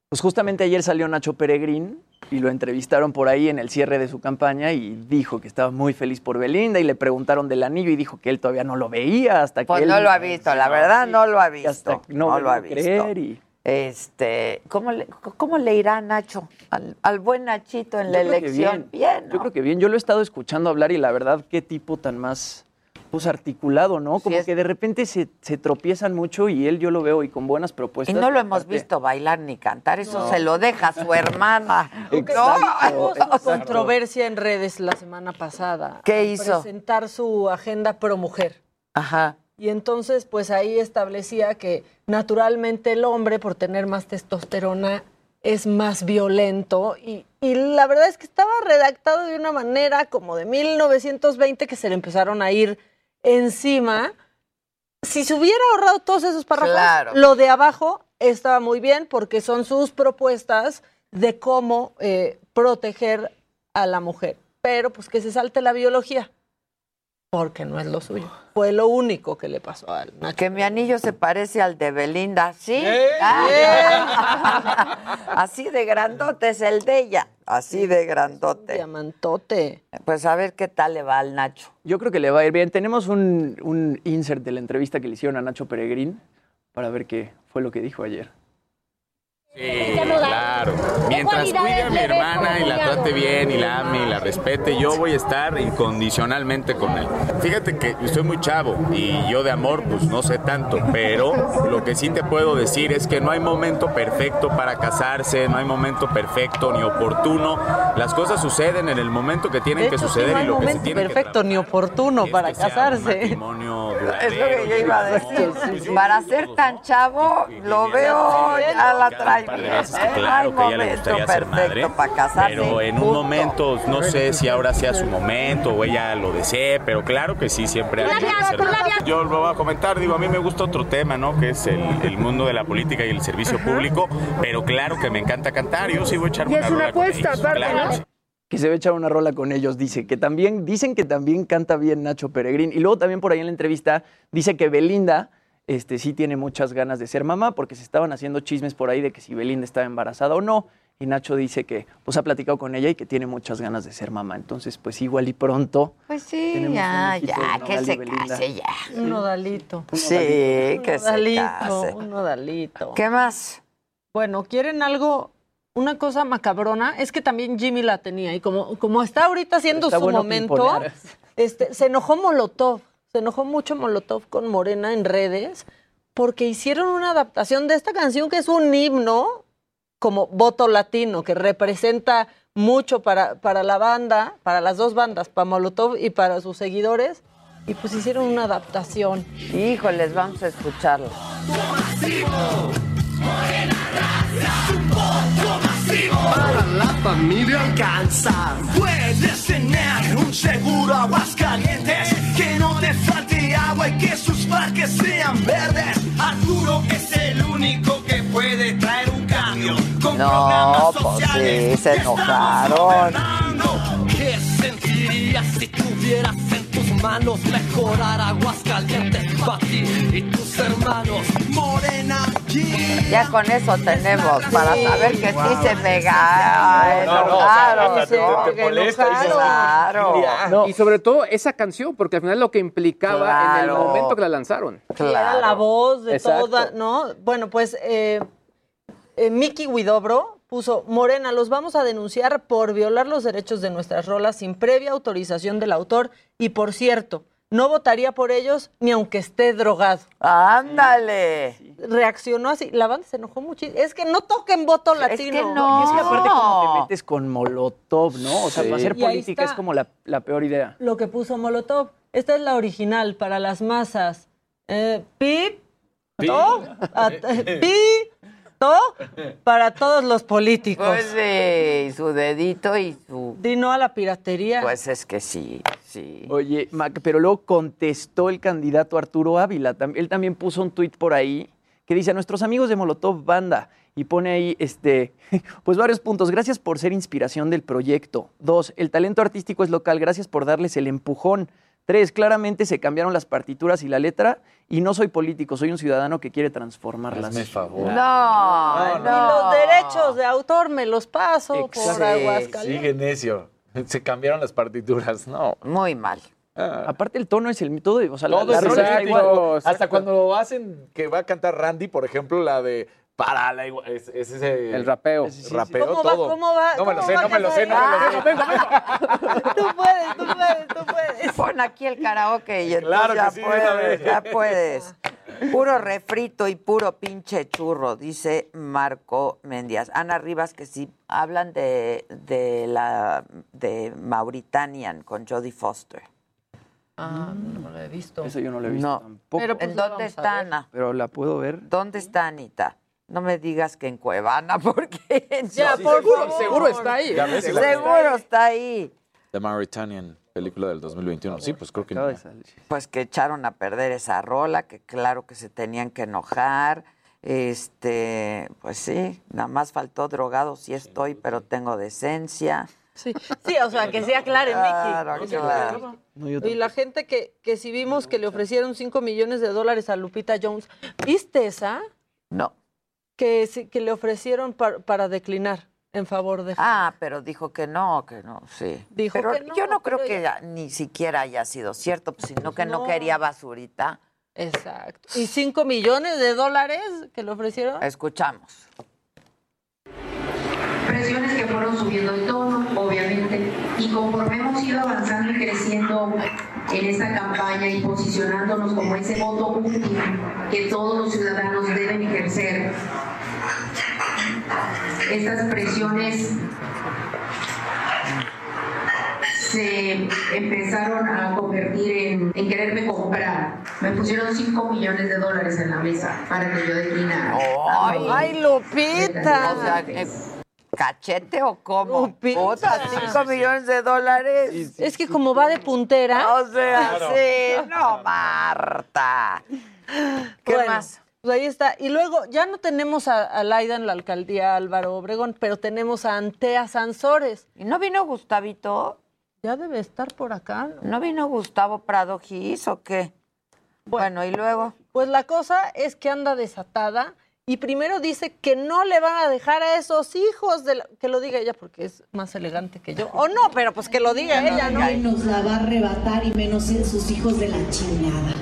Pues justamente ayer salió Nacho Peregrín y lo entrevistaron por ahí en el cierre de su campaña y dijo que estaba muy feliz por Belinda y le preguntaron del anillo y dijo que él todavía no lo veía hasta que Pues él- no lo ha visto, la verdad no lo ha que hasta visto. no, No, me lo ha lo visto. creer y Este, ¿cómo le, cómo le irá a Nacho? Al, al buen Nachito en la elección. bien. Bien, Yo creo que bien. Yo lo he estado escuchando hablar y la verdad, qué tipo tan más pues articulado, ¿no? Como es- que de repente se, se tropiezan mucho y él yo lo veo y con buenas Y propuestas. no lo hemos visto bailar ni cantar, eso se lo deja a su hermana. Hubo No. controversia en redes la semana pasada. ¿Qué hizo? Presentar su agenda pro mujer. Ajá. Y entonces, pues ahí establecía que naturalmente el hombre, por tener más testosterona, es más violento. Y, y la verdad es que estaba redactado de una manera como de 1920 que se le empezaron a ir encima. Si se hubiera ahorrado todos esos párrafos, Claro. lo de abajo estaba muy bien porque son sus propuestas de cómo eh, proteger a la mujer. Pero pues que se salte la biología, porque no es lo suyo. Fue lo único que le pasó a Nacho. Que mi anillo se parece al de Belinda, ¿sí? ¡Eh! Ah. Así de grandote es el de ella, así de grandote. Diamantote. Pues a ver qué tal le va al Nacho. Yo creo que le va a ir bien. Tenemos un, un insert de la entrevista que le hicieron a Nacho Peregrín para ver qué fue lo que dijo ayer. Sí, claro. Mientras cuide a mi hermana y la trate bien y la ame y la respete, yo voy a estar incondicionalmente con él. Fíjate que estoy muy chavo y yo de amor pues no sé tanto, pero lo que sí te puedo decir es que no hay momento perfecto para casarse, no hay momento perfecto ni oportuno. Las cosas suceden en el momento que tienen que hecho, sí, suceder no hay y lo que se momento tiene que perfecto ni oportuno para casarse. matrimonio Es lo que yo iba a decir. Para ser tan chavo, lo veo, ya la trae par de bien. veces que ¿eh? claro que a ella le gustaría ser madre, pero en un punto. momento, no sé si ahora sea su momento o ella lo desee, pero claro que sí, siempre hay que. Yo lo voy a comentar, digo, a mí me gusta otro tema, ¿no? Que es el, el mundo de la política y el servicio público, pero claro que me encanta cantar, yo sí voy a echar una rola con ellos, claro. que se va a echar una rola con ellos, dice que también, dicen que también canta bien Nacho Peregrín. Y luego también por ahí en la entrevista dice que Belinda este, sí tiene muchas ganas de ser mamá, porque se estaban haciendo chismes por ahí de que si Belinda estaba embarazada o no. Y Nacho dice que pues ha platicado con ella y que tiene muchas ganas de ser mamá. Entonces, pues igual y pronto. Pues sí, ya, ya, que se Belinda. case ya. Un nodalito. Sí, que se case. un nodalito. ¿Qué más? Bueno, ¿quieren algo? Una cosa macabrona es que también Jimmy la tenía y como, como está ahorita haciendo Está su bueno momento, este, se enojó Molotov, se enojó mucho Molotov con Morena en redes porque hicieron una adaptación de esta canción que es un himno como voto latino que representa mucho para, para la banda, para las dos bandas, para Molotov y para sus seguidores y pues hicieron una adaptación. Híjoles, vamos a escucharlo. Para la familia alcanza. Puedes tener un seguro aguas calientes. Que no te falte agua y que sus parques sean verdes. Arturo es el único que puede traer un cambio. Con No, programas pues sociales sí, se enojaron. ¿Qué sentirías si tuvieras mejorar aguas calientes para ti y tus hermanos? Morena, Ya con eso tenemos para saber que sí se dices, Claro. Y sobre todo esa canción, porque al final lo que implicaba en el Claro. momento que la lanzaron. Y era la voz de Exacto. toda, ¿no? Bueno, pues eh, eh, Miki Huidobro puso, Morena, los vamos a denunciar por violar los derechos de nuestras rolas sin previa autorización del autor y, por cierto, no votaría por ellos ni aunque esté drogado. ¡Ándale! Reaccionó así. La banda se enojó muchísimo. Es que no toquen voto latino. Y es que aparte como te metes con Molotov, ¿no? O sea, Sí. para hacer política es como la, la peor idea. Lo que puso Molotov. Esta es la original para las masas. Eh, a- pi, para todos los políticos. Pues sí, su dedito y su... Dino a la piratería. Pues es que sí, sí. Oye, Mac, pero luego contestó el candidato Arturo Ávila. Él también puso un tuit por ahí que dice a nuestros amigos de Molotov Banda y pone ahí, este, pues varios puntos. Gracias por ser inspiración del proyecto. Dos, el talento artístico es local. Gracias por darles el empujón. Tres, claramente se cambiaron las partituras y la letra y no soy político, soy un ciudadano que quiere transformarlas. Hazme favor. No, Y los derechos de autor me los paso por Exacto. Aguascalientes. Sigue necio. Se cambiaron las partituras, no. Muy mal. Aparte el tono es el todo, o sea, la- Todo la es está idéntico. igual. Hasta cuando hacen que va a cantar Randy, por ejemplo, la de para la igual. Es, es ese. El rapeo. Rapeo ¿Cómo va? todo. ¿Cómo va? No me lo ¿Cómo sé, no me lo sé, no me lo sé. Tú puedes, tú puedes, tú puedes. Pon aquí el karaoke y entonces Claro que ya sí, puedes, ya puedes. Puro refrito y puro pinche churro, dice Marco Mendias. Ana Rivas, que sí hablan de, de la de Mauritanian con Jodie Foster. Ah, no lo he visto. Eso yo no lo he visto No. tampoco. Pero, pues, ¿En dónde está. Ana? Pero la puedo ver. ¿Dónde está Anita? No me digas que en Cuevana, porque en Ya, sí, por seguro, favor. seguro está ahí. Ya ves, la- seguro está ahí. The Mauritanian, película del 2021. Sí, pues creo que no. Pues que echaron a perder esa rola, que claro que se tenían que enojar. Este, pues sí, nada más faltó drogado, sí estoy, pero tengo decencia. Sí, sí, o sea, que sea claro, Claro, Miki. claro. Y la gente que, que si vimos que le ofrecieron 5 millones de dólares a Lupita Jones, ¿viste esa? No. Que, sí- que le ofrecieron par- para declinar en favor de... Ah, pero dijo que no, que no, sí. Dijo pero que no, yo no creo que ya ni siquiera haya sido cierto, pues, sino que no No. quería basurita. Exacto. ¿Y 5 millones de dólares que le ofrecieron? Escuchamos. presiones que fueron subiendo el tono, obviamente, y conforme hemos ido avanzando y creciendo en esta campaña y posicionándonos como ese voto útil que todos los ciudadanos deben ejercer, estas presiones se empezaron a convertir en, en quererme comprar. Me pusieron 5 millones de dólares en la mesa para que yo declinara. ¡Ay, ¡Ay, Lupita! O sea, eh, ¿cachete o cómo? Puta, 5 millones de dólares. Es que como va de puntera. O sea, Claro. sí, no, Marta. ¿Qué Bueno, más? Pues ahí está. Y luego ya no tenemos a, a Laida en la alcaldía Álvaro Obregón, pero tenemos a Antea Sansores. ¿Y no vino Gustavito? Ya debe estar por acá. ¿No vino Gustavo Prado Gis o qué? Bueno, y luego. Pues la cosa es que anda desatada y primero dice que no le van a dejar a esos hijos, de la- que lo diga ella porque es más elegante que yo. O no, pero pues que lo diga ella, ¿no? Nadie nos la va a arrebatar y menos sus hijos de la chingada.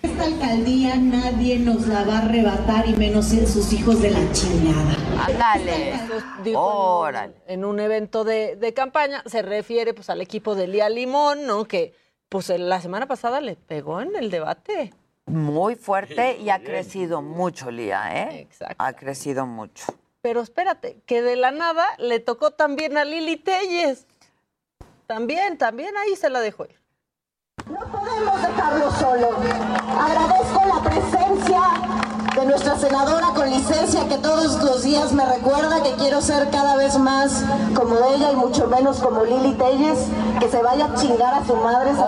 Esta alcaldía nadie nos la va a arrebatar y menos sus hijos de la chingada. Ándale. Órale. En un evento de, de campaña se refiere pues al equipo de Lía Limón, ¿no? Que pues la semana pasada le pegó en el debate. Muy fuerte y ha crecido mucho, Lía, ¿eh? Exacto. Ha crecido mucho. Pero espérate, que de la nada le tocó también a Lili Telles. También, también ahí se la dejó ir. podemos dejarlo solo. Agradezco la presencia de nuestra senadora con licencia que todos los días me recuerda que quiero ser cada vez más como ella y mucho menos como Lili Telles, que se vaya a chingar a su madre. Estoy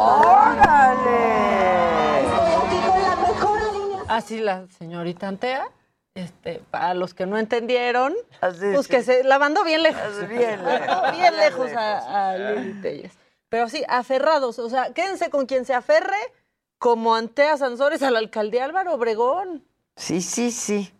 Así la señorita Antea, este, para los que no entendieron, pues sí. que se la mandó bien lejos. Bien La mandó lejos, bien bien lejos lejos. a, a Lili Telles. Pero sí, aferrados, o sea, quédense con quien se aferre, como Antea Sansores a la alcaldía Álvaro Obregón. Sí, sí, sí.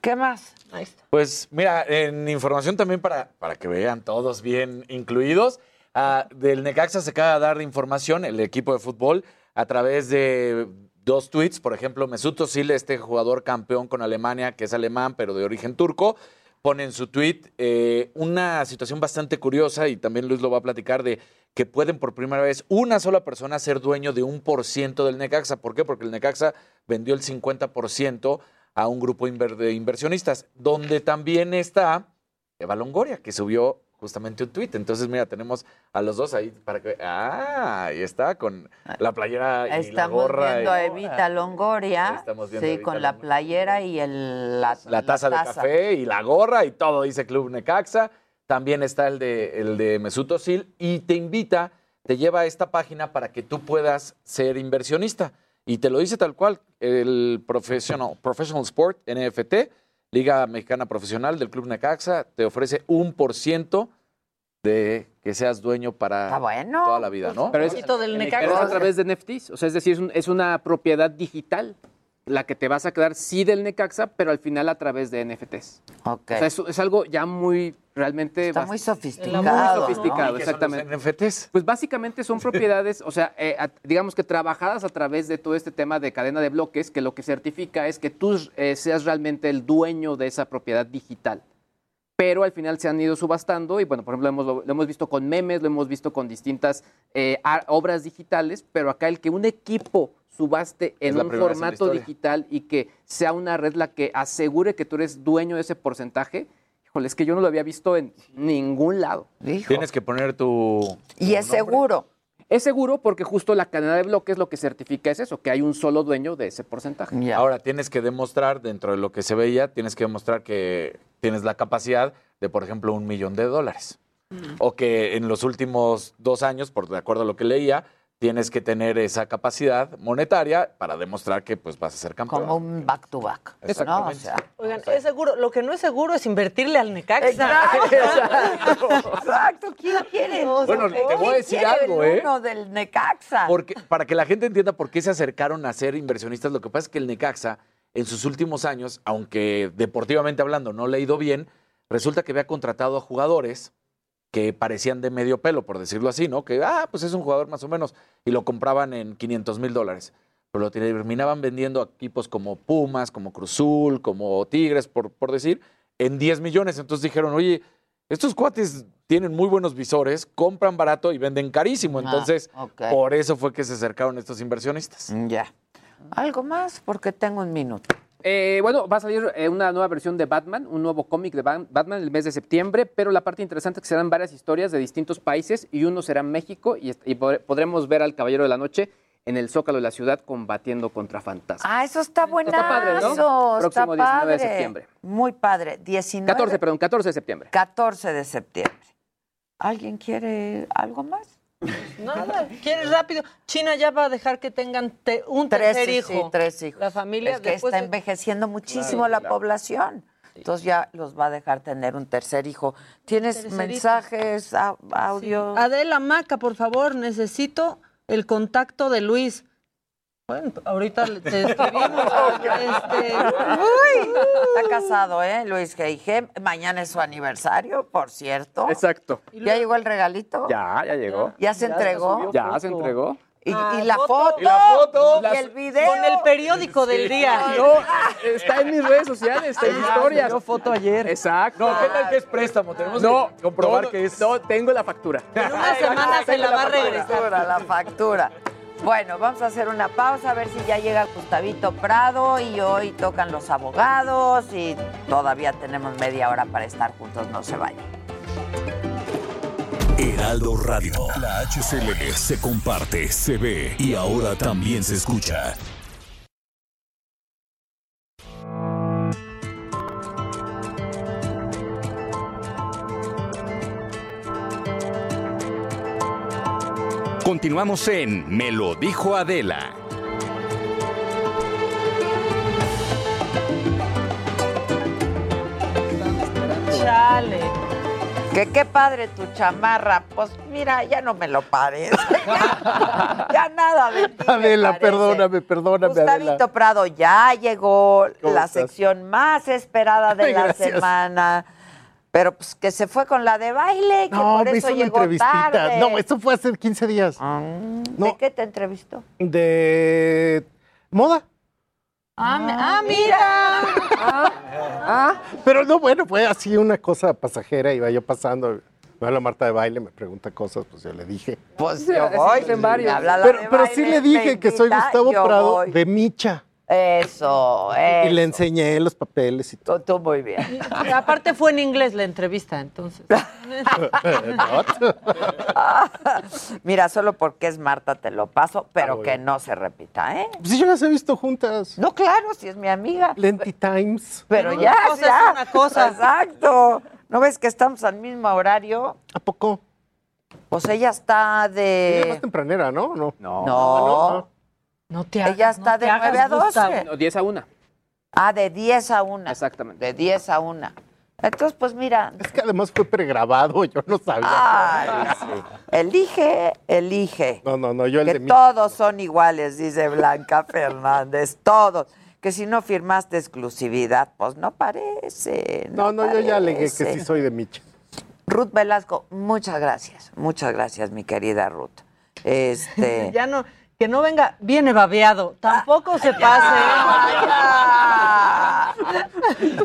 ¿Qué más? Ahí está. Pues mira, en información también para, para que vean todos bien incluidos, ah, del Necaxa se acaba de dar información, el equipo de fútbol, a través de dos tweets, por ejemplo, Mesut Özil, este jugador campeón con Alemania, que es alemán, pero de origen turco, pone en su tweet eh, una situación bastante curiosa, y también Luis lo va a platicar, de que pueden por primera vez una sola persona ser dueño de un por ciento del Necaxa. ¿Por qué? Porque el Necaxa vendió el 50% a un grupo de inversionistas, donde también está Eva Longoria, que subió justamente un tuit. Entonces, mira, tenemos a los dos ahí para que... Ah, ahí está, con la playera y la Estamos gorra. viendo a Evita Longoria. Estamos viendo sí, Evita con la playera y el, la, la taza de café y la gorra y todo, dice Club Necaxa. También está el de, el de Mesut Özil y te invita, te lleva a esta página para que tú puedas ser inversionista. Y te lo dice tal cual, el Professional, Professional Sport, NFT, Liga Mexicana Profesional del Club Necaxa, te ofrece un por ciento de que seas dueño para toda la vida, ¿no? Pero es, pero es a través de NFTs, o sea, es decir, es, un- es una propiedad digital la que te vas a quedar sí del Necaxa, pero al final a través de NFTs. Ok. O sea, es, es algo ya muy, realmente... Está muy sofisticado, Muy ¿no? sofisticado, ¿Y qué son los exactamente. NFTs? Pues básicamente son propiedades, o sea, eh, a- digamos que trabajadas a través de todo este tema de cadena de bloques, que lo que certifica es que tú eh, seas realmente el dueño de esa propiedad digital. Pero al final se han ido subastando y, bueno, por ejemplo, hemos- lo, lo hemos visto con memes, lo hemos visto con distintas eh, obras digitales, pero acá el que un equipo subaste en un formato digital y que sea una red la que asegure que tú eres dueño de ese porcentaje, híjole, es que yo no lo había visto en ningún lado. Tienes que poner tu... Y es seguro. Es seguro porque justo la cadena de bloques lo que certifica es eso, que hay un solo dueño de ese porcentaje. Ahora tienes que demostrar, dentro de lo que se veía, tienes que demostrar que tienes la capacidad de, por ejemplo, un millón de dólares. O que en los últimos dos años, por de acuerdo a lo que leía, tienes que tener esa capacidad monetaria para demostrar que pues vas a ser campeón. Como un back to back. ¿no? O sea, Oigan, es seguro, lo que no es seguro es invertirle al Necaxa. Exacto. Exacto. ¿Quién quiere? Bueno, te voy a ¿Quién decir algo, el ¿eh? uno del Necaxa. Porque, para que la gente entienda por qué se acercaron a ser inversionistas, lo que pasa es que el Necaxa, en sus últimos años, aunque deportivamente hablando no le ha ido bien, resulta que había contratado a jugadores que parecían de medio pelo, por decirlo así, ¿no? Que, ah, pues es un jugador más o menos, y lo compraban en 500 mil dólares. Pero lo terminaban vendiendo a equipos como Pumas, como Cruzul, como Tigres, por, por decir, en 10 millones. Entonces dijeron, oye, estos cuates tienen muy buenos visores, compran barato y venden carísimo. Ah, Entonces, por eso fue que se acercaron estos inversionistas. Ya. ¿Algo más? Porque tengo un minuto. Eh, bueno, va a salir eh, una nueva versión de Batman, un nuevo cómic de Ba- Batman el mes de septiembre, pero la parte interesante es que serán varias historias de distintos países y uno será México y, podremos ver al Caballero de la Noche en el Zócalo de la ciudad combatiendo contra fantasmas. Ah, eso está buenazo. Está padre, ¿no? Está Próximo 19 de padre. septiembre. Muy padre. 19. 14, perdón, 14 de septiembre. 14 de septiembre. ¿Alguien quiere algo más? Nada, quieres rápido. China ya va a dejar que tengan te- un Tres, tercer hijo. sí, tres hijos. La familia es que está de- envejeciendo muchísimo Claro, la claro. población. Entonces ya los va a dejar tener un tercer hijo. ¿Tienes Tercerito. mensajes, audio? Adela Maca, por favor, necesito el contacto de Luis. Bueno, ahorita te escribimos. este, Uy, está casado, ¿eh? Luis G.I.G. Mañana es su aniversario, por cierto. Exacto. ¿Ya llegó el regalito? Ya, ya llegó. ¿Ya se entregó? Ya se entregó. ¿Y, Ah, y la foto. foto? Y la foto. ¿Y el video? Con el periódico del día. No, está en mis redes sociales, está en Ah, historias. subió foto ayer. Exacto. No, ¿qué tal que es préstamo? Tenemos No, que comprobar no, que es. No, tengo la factura. En una semana se la va a regresar. Factura, la factura. Bueno, vamos a hacer una pausa a ver si ya llega Gustavito Prado y hoy tocan los abogados y todavía tenemos media hora para estar juntos, no se vayan. Heraldo Radio. La HCL se comparte, se ve y ahora también se escucha. Continuamos en Me lo dijo Adela. Chale. Que qué padre tu chamarra. Pues mira, ya no me lo parece. ya, ya nada de ti. me Adela, parece. perdóname, perdóname, Adela. Gustavito Prado ya llegó ¿Cómo la estás? sección más esperada de Ay, la gracias. semana. Pero pues que se fue con la de baile, que No, por me eso hizo una llegó entrevistita. tarde. No, esto fue hace 15 días. ¿De qué te entrevistó? De moda. Ah, mi- ah, mira. Ah, pero no, bueno, fue así una cosa pasajera, iba yo pasando, me habla Marta de baile, me pregunta cosas, pues yo le dije. Pues Sí, yo voy. me habla la Pero, de pero baile, sí le me dije que soy Gustavo Prado voy. de Micha. Eso, Y le eso. enseñé los papeles y todo. Tú, tú muy bien. Y aparte fue en inglés la entrevista, entonces. Mira, solo porque es Marta te lo paso, pero Ah, que no se repita, ¿eh? Sí, yo las he visto juntas. No, claro, si es mi amiga. Lenti Times. Pero Pero ya, una ya. es una cosa. Exacto. ¿No ves que estamos al mismo horario? ¿A poco? Pues ella está Ella es más de... tempranera, ¿no? No. No. No. No te Ella está no te de hagas, 9 a 12. Gustavo. No, 10 a 1. Ah, de 10 a 1. Exactamente. De 10 a 1. Entonces, pues mira. Es que además fue pregrabado, yo no sabía. Ay, sí. Elige, elige. No, no, no, yo el que de Micha. todos son iguales, dice Blanca Fernández, todos. Que si no firmaste exclusividad, pues no parece. No, no, yo ya alegué que parece. sí soy de Micha. Ruth Velasco, muchas gracias, muchas gracias, mi querida Ruth. Este. Ya no, que no venga, viene babeado. Tampoco se pase. ya.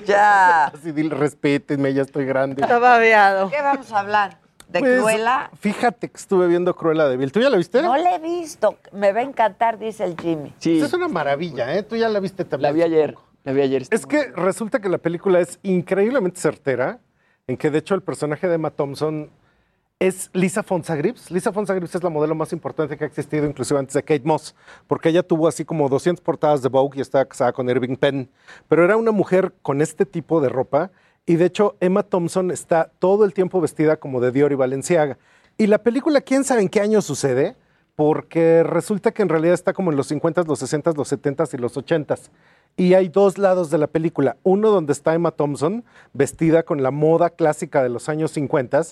ya. Así dile, respétenme, ya estoy grande. Está babeado. ¿Qué vamos a hablar? ¿De Pues, Cruella? Fíjate que estuve viendo Cruella de Vil. ¿Tú ya la viste? No la he visto. Me va a encantar, dice el Jimmy. Esa Pues Es una maravilla, ¿eh? Tú ya la viste también. La vi ayer. La vi ayer. Es que resulta que la película es increíblemente certera, en que de hecho el personaje de Emma Thompson es Lisa Fonsagribs. Lisa Fonsagribs es la modelo más importante que ha existido, inclusive antes de Kate Moss, porque ella tuvo así como 200 portadas de Vogue y estaba casada con Irving Penn. Pero era una mujer con este tipo de ropa y de hecho Emma Thompson está todo el tiempo vestida como de Dior y Valenciaga. Y la película, quién sabe en qué año sucede, porque resulta que en realidad está como en los 50, los 60, los 70 y los 80. Y hay dos lados de la película. Uno donde está Emma Thompson, vestida con la moda clásica de los años 50,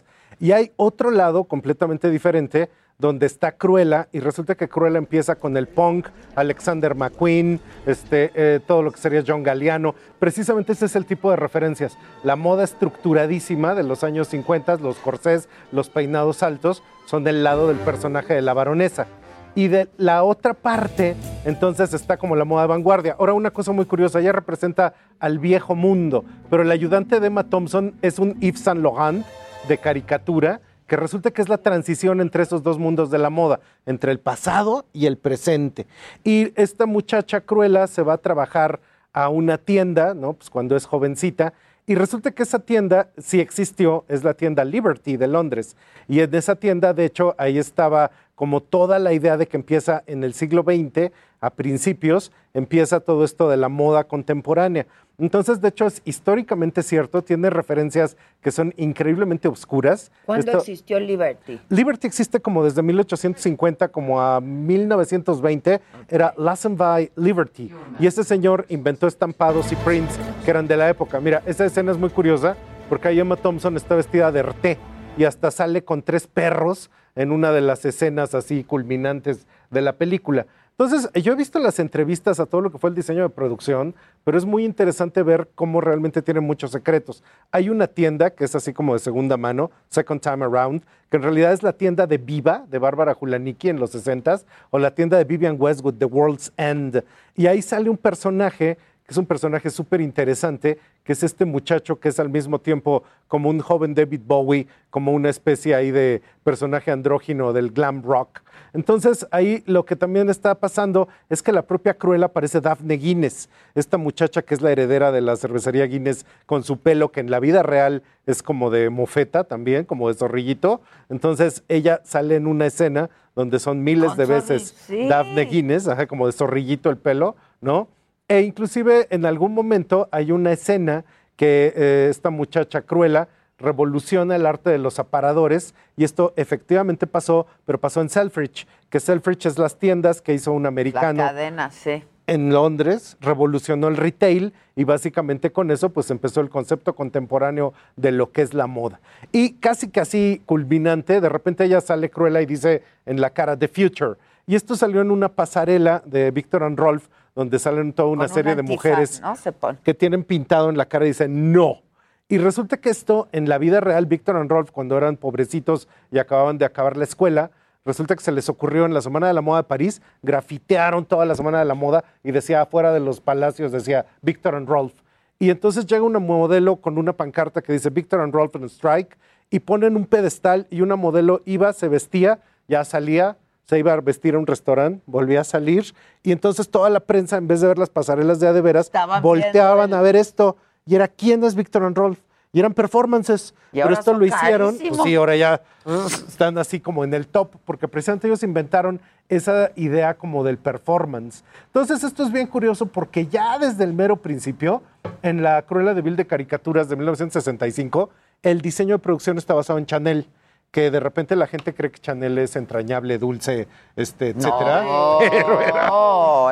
y hay otro lado completamente diferente donde está Cruella y resulta que Cruella empieza con el punk, Alexander McQueen, este, eh, todo lo que sería John Galliano. Precisamente ese es el tipo de referencias. La moda estructuradísima de los años 50, los corsés, los peinados altos, son del lado del personaje de la baronesa. Y de la otra parte, entonces está como la moda de vanguardia. Ahora, una cosa muy curiosa, ella representa al viejo mundo, pero el ayudante de Emma Thompson es un Yves Saint Laurent de caricatura que resulta que es la transición entre esos dos mundos de la moda, entre el pasado y el presente. Y esta muchacha cruela se va a trabajar a una tienda, ¿no? Pues cuando es jovencita, y resulta que esa tienda sí existió, es la tienda Liberty de Londres. Y en esa tienda, de hecho, ahí estaba como toda la idea de que empieza en el siglo XX, a principios, empieza todo esto de la moda contemporánea. Entonces, de hecho, es históricamente cierto, tiene referencias que son increíblemente oscuras. ¿Cuándo Esto- existió Liberty? Liberty existe como desde 1850 como a 1920, era Lassenby Liberty. Y ese señor inventó estampados y prints que eran de la época. Mira, esa escena es muy curiosa porque ahí Emma Thompson está vestida de RT y hasta sale con tres perros en una de las escenas así culminantes de la película. Entonces, yo he visto las entrevistas a todo lo que fue el diseño de producción, pero es muy interesante ver cómo realmente tiene muchos secretos. Hay una tienda que es así como de segunda mano, Second Time Around, que en realidad es la tienda de Viva, de Bárbara Julaniki en los 60s, o la tienda de Vivian Westwood, The World's End. Y ahí sale un personaje que es un personaje súper interesante, que es este muchacho que es al mismo tiempo como un joven David Bowie, como una especie ahí de personaje andrógino del glam rock. Entonces ahí lo que también está pasando es que la propia Cruella parece Daphne Guinness, esta muchacha que es la heredera de la cervecería Guinness con su pelo que en la vida real es como de mofeta también, como de zorrillito. Entonces ella sale en una escena donde son miles de veces Daphne Guinness, ajá, como de zorrillito el pelo, ¿no? E inclusive en algún momento hay una escena que eh, esta muchacha Cruella revoluciona el arte de los aparadores y esto efectivamente pasó, pero pasó en Selfridge, que Selfridge es las tiendas que hizo un La americano cadena, sí. en Londres, revolucionó el retail y básicamente con eso pues empezó el concepto contemporáneo de lo que es la moda. Y casi casi culminante, de repente ella sale Cruella y dice en la cara The Future. Y esto salió en una pasarela de Victor and Rolf donde salen toda una serie de mujeres ¿no? Se pone. que tienen pintado en la cara y dicen no. Y resulta que esto en la vida real, Víctor and Rolf, cuando eran pobrecitos y acababan de acabar la escuela, resulta que se les ocurrió en la Semana de la Moda de París, grafitearon toda la Semana de la Moda y decía afuera de los palacios, decía Víctor and Rolf. Y entonces llega una modelo con una pancarta que dice Víctor and Rolf on Strike y ponen un pedestal y una modelo iba, se vestía, ya salía, se iba a vestir a un restaurante, volvía a salir y entonces toda la prensa, en vez de ver las pasarelas de a de veras, Estaban volteaban a ver esto y era quién es Víctor and Rolf. Y eran performances, Y pero esto lo hicieron, pues sí, ahora ya están así como en el top, porque precisamente ellos inventaron esa idea como del performance. Entonces esto es bien curioso porque ya desde el mero principio, en la Cruella de Vil de caricaturas de 1965, el diseño de producción está basado en Chanel que de repente la gente cree que Chanel es entrañable, dulce, este, etcétera. No, pero era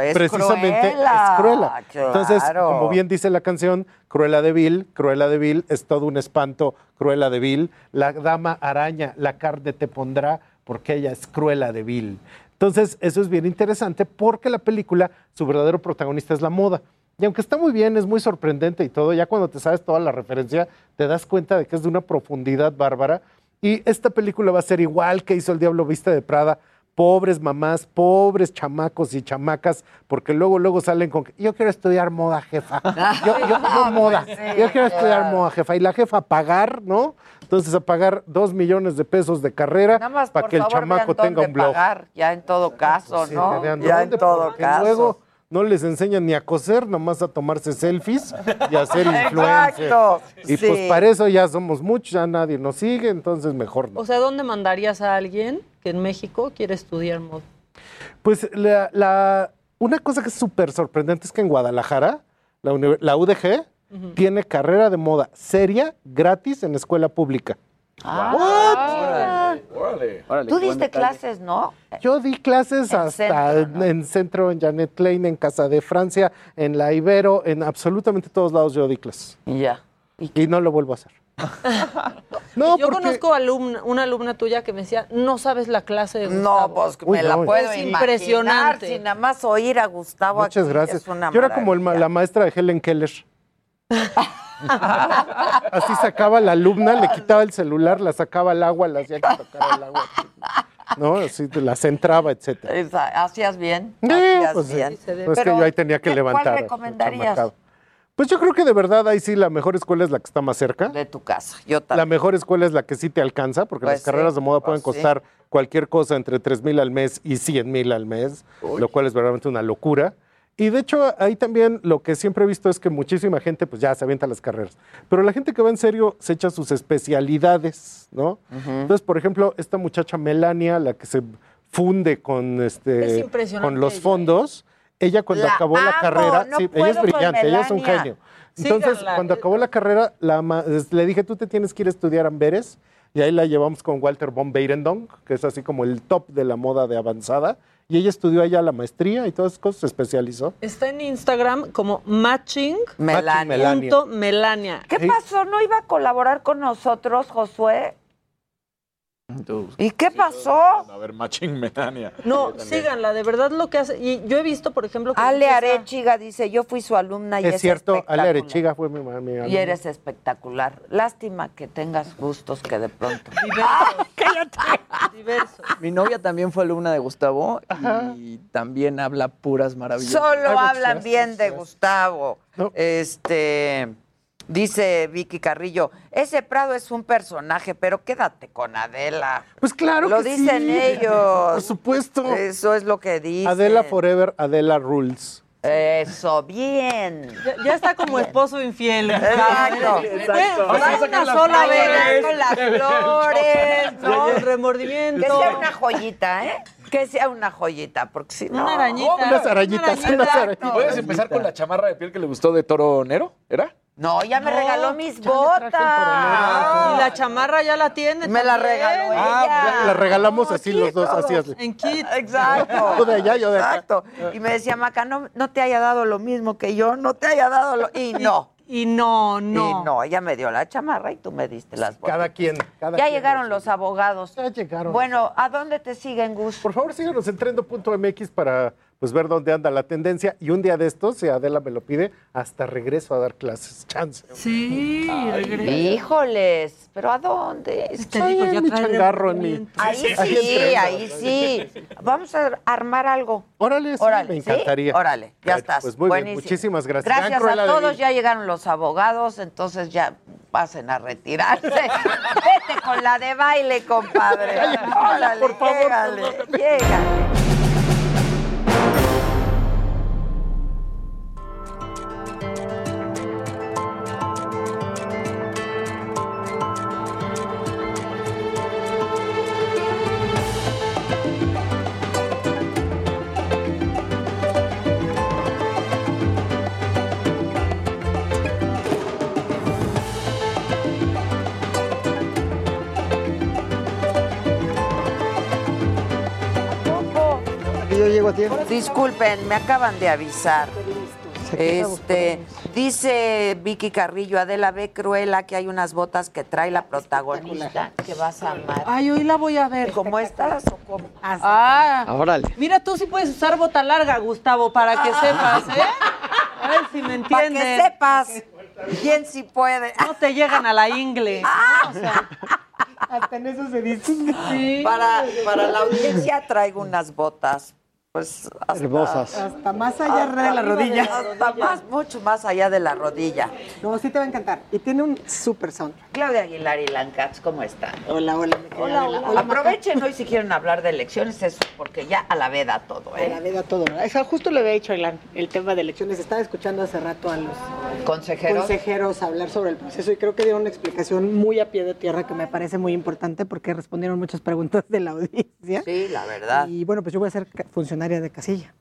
es precisamente Cruella, es Cruella. Entonces, claro. como bien dice la canción, Cruella de Vil, Cruella de Vil es todo un espanto, Cruella de Vil, la dama araña, la carne te pondrá porque ella es Cruella de Vil. Entonces, eso es bien interesante porque la película, su verdadero protagonista es la moda. Y aunque está muy bien, es muy sorprendente y todo, ya cuando te sabes toda la referencia, te das cuenta de que es de una profundidad bárbara. Y esta película va a ser igual que hizo El Diablo Viste de Prada. Pobres mamás, pobres chamacos y chamacas, porque luego, luego salen con que yo quiero estudiar moda, jefa. Yo, yo- yo moda. Pues yo quiero estudiar moda, jefa. Y la jefa a pagar, ¿no? Entonces a pagar dos millones de pesos de carrera para que el favor, chamaco vean tenga un blog. pagar, ya en todo caso, Sí, ¿no? vean ya en todo caso. Luego no les enseñan ni a coser, nomás a tomarse selfies y a ser influencer. Exacto, Y sí. pues para eso ya somos muchos, ya nadie nos sigue, entonces mejor no. O sea, ¿dónde mandarías a alguien que en México quiere estudiar moda? Pues la, la- una cosa que es súper sorprendente es que en Guadalajara, la UDG tiene carrera de moda seria, gratis en escuela pública. Ah, Órale. Tú qué buen diste clases, ¿no? Yo di clases En hasta centro, en centro, en Janet Klein, en Casa de Francia, en la Ibero, en absolutamente todos lados yo di clases. Ya. Y, no lo vuelvo a hacer. No, Yo porque- conozco alumna, una alumna tuya que me decía, no sabes la clase de No, Gustavo". pues me la no, puedo Es imaginar. impresionante. Si nada más oír a Gustavo Muchas aquí gracias. es una Yo era como el la maestra de Helen Keller. Así sacaba la alumna, le quitaba el celular, la sacaba al agua, la hacía que tocara el agua. ¿No? Así la centraba, etcétera. Esa- ¿Hacías bien? Sí, Hacías pues, bien. Pues es que yo ahí tenía que ¿qué- levantar. ¿Cuál recomendarías? Pues yo creo que de verdad ahí sí la mejor escuela es la que está más cerca. De tu casa. Yo La también. mejor escuela es la que sí te alcanza, porque Pues las carreras sí, de moda pues pueden sí. costar cualquier cosa entre 3 mil al mes y 100 mil al mes, lo cual es verdaderamente una locura. Y de hecho, ahí también lo que siempre he visto es que muchísima gente, pues ya se avienta las carreras. Pero la gente que va en serio se echa sus especialidades, ¿no? Entonces, por ejemplo, esta muchacha Melania, la que se funde con, Es este, con los ¿eh? fondos, ella cuando La acabó la amo, carrera, no sí, ella es brillante, ella es un genio. Entonces, Síganla. cuando acabó la carrera, la le dije, tú te tienes que ir a estudiar Amberes, y ahí la llevamos con Walter von Beirendonck, que es así como el top de la moda de avanzada, y ella estudió allá la maestría y todas esas cosas, se especializó. Está en Instagram como matching. Melania. Melania. punto Melania. ¿Qué pasó? ¿No iba a colaborar con nosotros, Josué? ¿Y qué pasó? A ver, matching Melania. No, síganla, de verdad lo que hace. Y yo he visto, por ejemplo, que Ale empieza- Arechiga dice, yo fui su alumna y es, Es cierto, Ale. Arechiga fue mi, mi Y alumna. eres espectacular. Lástima que tengas gustos que de pronto. diversos. Mi novia también fue alumna de Gustavo y también habla puras maravillas. Solo hablan bien de Gustavo. Este dice Vicky Carrillo, ese Prado es un personaje, pero quédate con Adela. Pues claro Lo que dicen sí. ellos. Por supuesto. Eso es lo que dicen. Adela Forever, Adela Rules. Eso, bien. Ya, ya está como esposo infiel. Exacto. Exacto. Una las sola vez. Con las flores, ¿no? El remordimiento. Que sea una joyita, ¿eh? Que sea una joyita, porque si no... Una arañita. Unas arañitas, Una unas arañita. arañitas. ¿Puedes empezar con la chamarra de piel que le gustó de Toro Nero? ¿Era? No, ya me No, regaló mis traje el botas. Y la chamarra ya la tiene. Me la regaló Ah, ella. la regalamos así Sí, los dos, así así. En kit. Exacto. Tú de allá, yo de acá. Exacto. Y me decía, Maca, no, no te haya dado lo mismo que yo, no te haya dado lo... Y no. Y no, no. Y no, ella me dio la chamarra y tú me diste las botas. Cada quien. Cada Ya quien. llegaron los abogados. Ya llegaron. Bueno, ¿a dónde te siguen, Gus? Por favor, síganos en trendo.mx para pues, ver dónde anda la tendencia. Y un día de estos, si Adela me lo pide, hasta regreso a dar clases. Chance. Sí, regresa. Híjoles, ¿pero a dónde? Digo, en ya mi changarro, en mi... Ahí sí, Ahí sí. Vamos a armar algo. Órale, sí, Órale, me ¿sí? encantaría. Órale, ya Bueno, estás. Pues muy bien, Buenísimo. muchísimas gracias. Gracias Gran a todos, ya llegaron los abogados, entonces ya pasen a retirarse. Vete con la de baile, compadre. Órale, por favor, llégale, Disculpen, me acaban de avisar. Este, dice Vicky Carrillo, Adela ve Cruella que hay unas botas que trae la protagonista que vas a amar. Ay, hoy la voy a ver. ¿Cómo estás o cómo? Ah, Órale. mira, tú sí puedes usar bota larga, Gustavo, para que sepas, ¿eh? A ver si me Para entiendes. que sepas quién sí puede. No te llegan a la ingle. Ah. O sea, Hasta en eso se dice. sí. Para, para la audiencia traigo unas botas, pues hasta, Hermosas. Hasta más allá hasta de la rodilla. Hasta más, mucho más allá de la rodilla. No, sí te va a encantar. Y tiene un súper soundtrack. Claudia Aguilar y Lancats, ¿cómo están? Hola, hola. Hola, hola. Maca. Aprovechen hoy si quieren hablar de elecciones, eso, porque ya a la veda todo, A la ¿eh? vida todo. ¿verdad? Eso justo le había dicho a Ilan, el tema de elecciones. Estaba escuchando hace rato a los Consejeros. consejeros hablar sobre el proceso y creo que dieron una explicación muy a pie de tierra que me parece muy importante porque respondieron muchas preguntas de la audiencia. Sí, la verdad. Y bueno, pues yo voy a ser ca- funcionaria de casilla.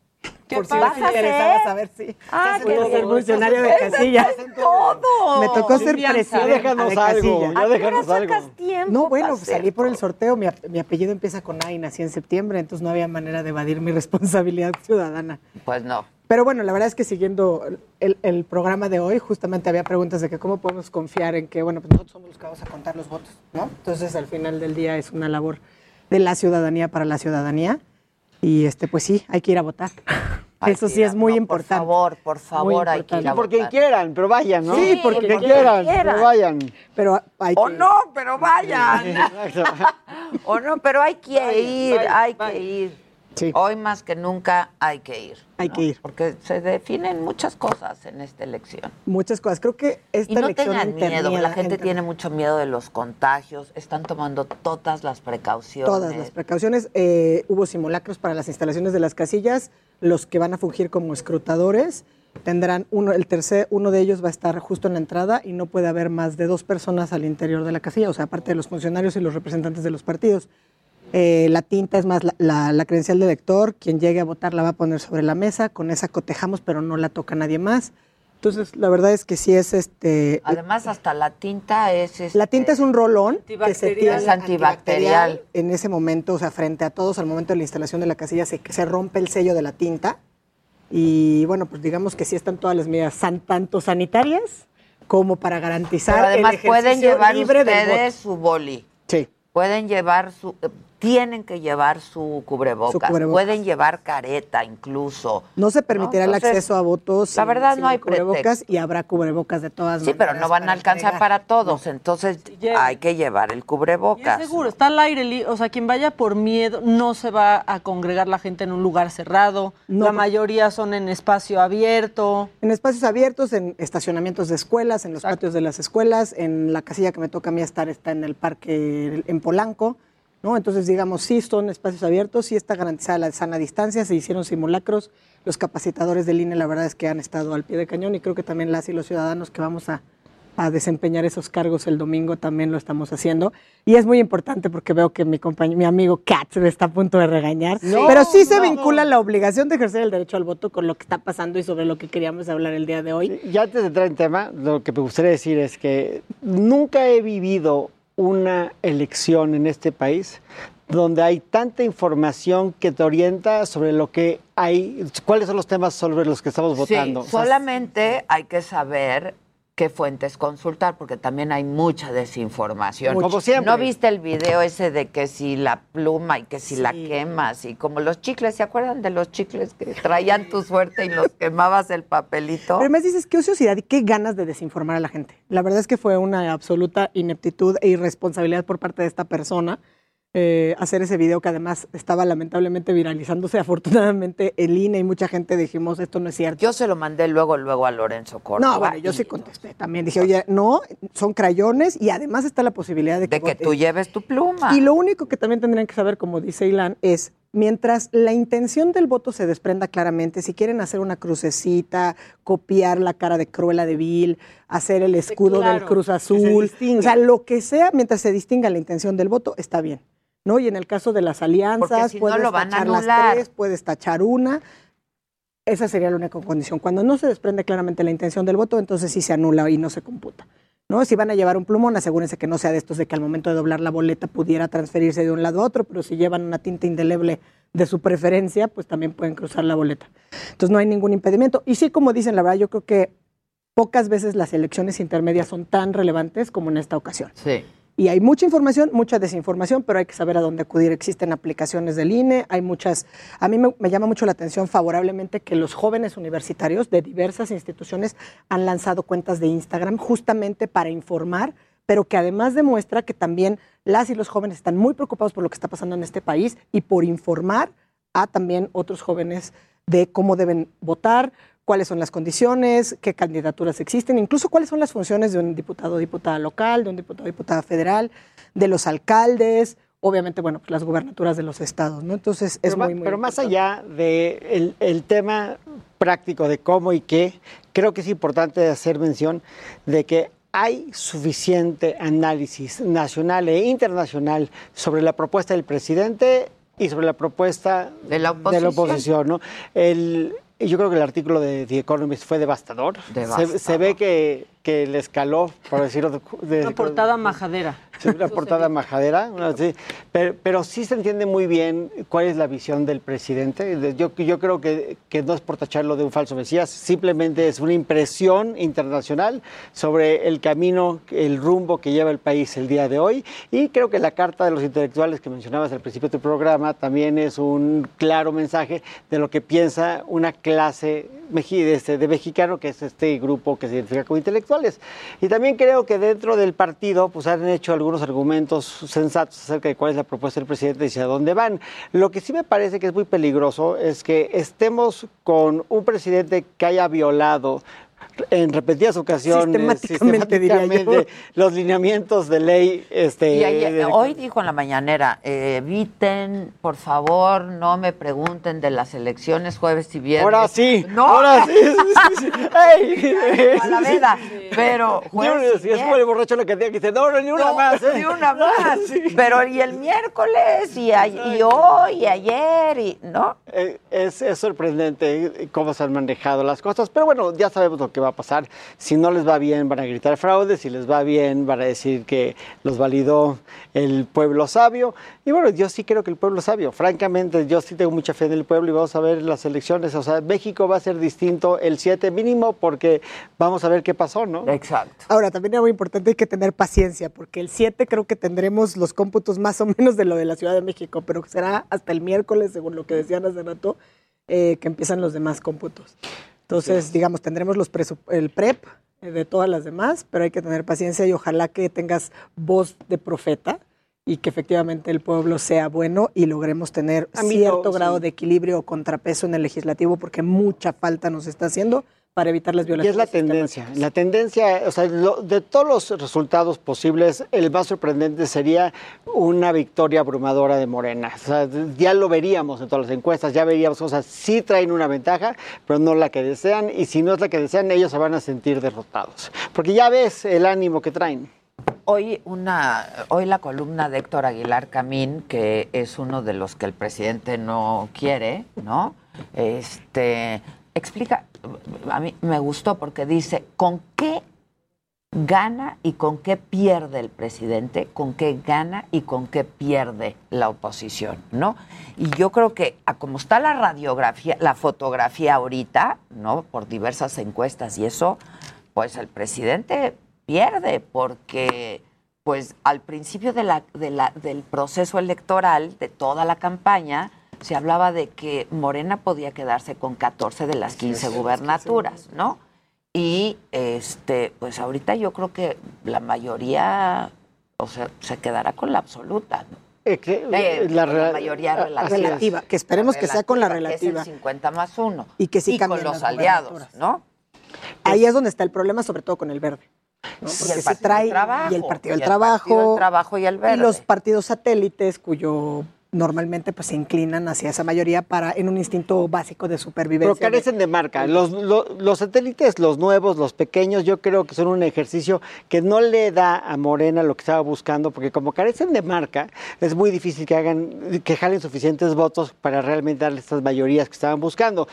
¿Qué Por si vas a interesaba saber si Ah, qué ser funcionaria de casilla. todo, No. Me tocó ser presidenta déjanos de algo, casilla. ya ¿A qué déjanos algo. tiempo No, bueno, para pues salí por el sorteo. Mi, mi apellido empieza con A y nací en septiembre, entonces no había manera de evadir mi responsabilidad ciudadana. Pues no. Pero bueno, la verdad es que siguiendo el, el programa de hoy, justamente había preguntas de que cómo podemos confiar en que, bueno, pues nosotros somos los que vamos a contar los votos, ¿no? Entonces, al final del día es una labor de la ciudadanía para la ciudadanía. Y este, pues sí, hay que ir a votar. Eso sí es muy importante. Por favor, por favor, hay que ir a Sí, votar. quieran, pero vayan, ¿no? Sí, porque porque quieran. quieran, pero vayan. Pero hay O que- no, pero vayan. o no, pero hay que ir, hay que ir. Hoy más que nunca hay que ir. Hay que ir. Porque se definen muchas cosas en esta elección. Muchas cosas. Creo que esta Y no elección tengan miedo, la gente tiene mucho miedo de los contagios, están tomando todas las precauciones. Todas las precauciones. Eh, hubo simulacros para las instalaciones de las casillas. Los que van a fungir como escrutadores tendrán uno, el tercer, uno de ellos va a estar justo en la entrada y no puede haber más de dos personas al interior de la casilla, o sea, aparte de los funcionarios y los representantes de los partidos. Eh, la tinta es más la, la- la credencial del lector, quien llegue a votar la va a poner sobre la mesa, con esa cotejamos, pero no la toca nadie más. Entonces, la verdad es que sí es este. Además, hasta la tinta es... este, La tinta es un rolón que se Antibacterial. tira Es antibacterial. En ese momento, o sea, frente a todos, al momento de la instalación de la casilla, se, se rompe el sello de la tinta. Y bueno, pues digamos que sí están todas las medidas san- tanto sanitarias como para garantizar Pero además el pueden llevar libre ustedes su boli. Sí. Pueden llevar su... Tienen que llevar su cubrebocas. Su cubrebocas. Pueden llevar careta incluso. No se permitirá el Entonces, acceso a votos. la verdad sin no hay cubrebocas pretexto. y habrá cubrebocas de todas Sí, maneras. pero no van a alcanzar entregar. para todos. Entonces hay que llevar el Y es cubrebocas. seguro, está al aire, o sea, quien vaya por miedo no se va a congregar la gente en un lugar cerrado. No, la mayoría son en espacio abierto. En espacios abiertos, en estacionamientos de escuelas, en los patios de las escuelas, en la casilla que me toca a mí estar está en el parque en Polanco, ¿no? Entonces, digamos, sí son espacios abiertos, sí está garantizada la sana distancia, se hicieron simulacros, los capacitadores del INE la verdad es que han estado al pie de cañón y creo que también las y los ciudadanos que vamos a, a desempeñar esos cargos el domingo también lo estamos haciendo. Y es muy importante porque veo que mi mi amigo Katz me está a punto de regañar, No, pero sí se no. vincula la obligación de ejercer el derecho al voto con lo que está pasando y sobre lo que queríamos hablar el día de hoy. Ya antes de entrar en tema, lo que me gustaría decir es que nunca he vivido una elección en este país donde hay tanta información que te orienta sobre lo que hay, cuáles son los temas sobre los que estamos votando. Sí, O sea, solamente hay que saber qué fuentes consultar, porque también hay mucha desinformación. Como siempre. ¿No viste el video ese de que si la pluma y que si la quemas y como los chicles, ¿se acuerdan de los chicles que traían tu suerte y los quemabas el papelito? Pero además dices, qué ociosidad y qué ganas de desinformar a la gente. La verdad es que fue una absoluta ineptitud e irresponsabilidad por parte de esta persona eh, hacer ese video que además estaba lamentablemente viralizándose. Afortunadamente el INE y mucha gente dijimos, esto no es cierto. Yo se lo mandé luego, luego a Lorenzo Córdoba. No, bueno, yo sí contesté también. Dije, oye, no, son crayones y además está la posibilidad de que, De que votes. tú lleves tu pluma. Y lo único que también tendrían que saber, como dice Ilan, es mientras la intención del voto se desprenda claramente, si quieren hacer una crucecita, copiar la cara de Cruella de Vil, hacer el escudo del claro, Cruz Azul, o sea, lo que sea, mientras se distinga la intención del voto, está bien. ¿No? Y en el caso de las alianzas, si no, puedes lo van a tachar las tres, puedes tachar una. Esa sería la única condición. Cuando no se desprende claramente la intención del voto, entonces sí se anula y no se computa. ¿no? Si van a llevar un plumón, asegúrense que no sea de estos de que al momento de doblar la boleta pudiera transferirse de un lado a otro, pero si llevan una tinta indeleble de su preferencia, pues también pueden cruzar la boleta. Entonces no hay ningún impedimento. Y sí, como dicen, la verdad, yo creo que pocas veces las elecciones intermedias son tan relevantes como en esta ocasión. Sí. Y hay mucha información, mucha desinformación, pero hay que saber a dónde acudir. Existen aplicaciones del INE, hay muchas... A mí me, me llama mucho la atención favorablemente que los jóvenes universitarios de diversas instituciones han lanzado cuentas de Instagram justamente para informar, pero que además demuestra que también las y los jóvenes están muy preocupados por lo que está pasando en este país y por informar a también otros jóvenes de cómo deben votar, cuáles son las condiciones, qué candidaturas existen, incluso cuáles son las funciones de un diputado o diputada local, de un diputado o diputada federal, de los alcaldes, obviamente, bueno, pues las gubernaturas de los estados, ¿no? Entonces, es pero, muy, muy pero más allá del el tema práctico de cómo y qué, creo que es importante hacer mención de que hay suficiente análisis nacional e internacional sobre la propuesta del presidente y sobre la propuesta de la oposición. oposición. ¿no? El, yo creo que el artículo de The Economist fue devastador. Se- Se, Devastador. ve que que le escaló, por decirlo de, Una portada majadera. Una portada majadera, una- sí. pero, pero sí se entiende muy bien cuál es la visión del presidente. De- Yo, yo creo que, que no es por tacharlo de un falso mesías, simplemente es una impresión internacional sobre el camino, el rumbo que lleva el país el día de hoy. Y creo que la Carta de los Intelectuales que mencionabas al principio de tu programa también es un claro mensaje de lo que piensa una clase este- de mexicano, que es este grupo que se identifica como intelectuales. Y también creo que dentro del partido pues han hecho algunos argumentos sensatos acerca de cuál es la propuesta del presidente y hacia dónde van. Lo que sí me parece que es muy peligroso es que estemos con un presidente que haya violado en repetidas ocasiones Sistemáticamente, diría yo. sistemáticamente, los lineamientos de ley este Y ayer- de- hoy dijo en la mañanera, eh, eviten, por favor, no me pregunten de las elecciones jueves y viernes. Ahora sí, no, ahora sí, sí, sí, sí. ¡Ey! A la veda, pero jueves y es como el borracho lo que tenía que dice, no, no, ni una No, más. ¿eh? Ni una más. Pero y el miércoles, y, a- y hoy, y ayer, y ¿no? Eh, Es, es sorprendente cómo se han manejado las cosas, pero bueno, ya sabemos lo que va a pasar. Si no les va bien, van a gritar fraude, si les va bien, van a decir que los validó el pueblo sabio. Y bueno, yo sí creo que el pueblo sabio. Francamente, yo sí tengo mucha fe en el pueblo y vamos a ver las elecciones. O sea, México va a ser distinto el 7 mínimo porque vamos a ver qué pasó, ¿no? Exacto. Ahora, también es muy importante, hay que tener paciencia, porque el 7 creo que tendremos los cómputos más o menos de lo de la Ciudad de México, pero será hasta el miércoles, según lo que decían hace rato, eh, que empiezan los demás cómputos. Entonces, digamos, tendremos los el PREP eh, de todas las demás, pero hay que tener paciencia y ojalá que tengas voz de profeta y que efectivamente el pueblo sea bueno y logremos tener A mí cierto grado sí. de equilibrio o contrapeso en el legislativo, porque mucha falta nos está haciendo para evitar las Y violaciones. es la tendencia. La tendencia, o sea, lo- de todos los resultados posibles, el más sorprendente sería una victoria abrumadora de Morena. O sea, ya lo veríamos en todas las encuestas, ya veríamos, o sea, sí traen una ventaja, pero no la que desean, y si no es la que desean, ellos se van a sentir derrotados. Porque ya ves el ánimo que traen. Hoy una, hoy la columna de Héctor Aguilar Camín, que es uno de los que el presidente no quiere, ¿no? Este explica, a mí me gustó porque dice con qué gana y con qué pierde el presidente, con qué gana y con qué pierde la oposición, ¿no? Y yo creo que a como está la radiografía, la fotografía ahorita, ¿no? Por diversas encuestas y eso, pues el presidente pierde porque pues al principio de la, de la- del proceso electoral, de toda la campaña, se hablaba de que Morena podía quedarse con 14 de las 15 gubernaturas, ¿no? Y este, pues ahorita yo creo que la mayoría, o sea, se quedará con la absoluta, ¿no? Eh, que- Eh, la con mayoría relativa. es. relativa, que esperemos que sea con la que es relativa. el 50 más 1. Y que sí con cambien los aliados. ¿no? Ahí es donde está el problema, sobre todo con el verde. ¿no? Y Porque el se Partido trae del Trabajo, y el Partido y del el Trabajo, Partido del Trabajo y el Verde. los partidos satélites cuyo normalmente pues se inclinan hacia esa mayoría para en un instinto básico de supervivencia. Pero carecen de marca. Los, lo- los satélites, los nuevos, los pequeños, yo creo que son un ejercicio que no le da a Morena lo que estaba buscando, porque como carecen de marca, es muy difícil que hagan, que jalen suficientes votos para realmente darle estas mayorías que estaban buscando.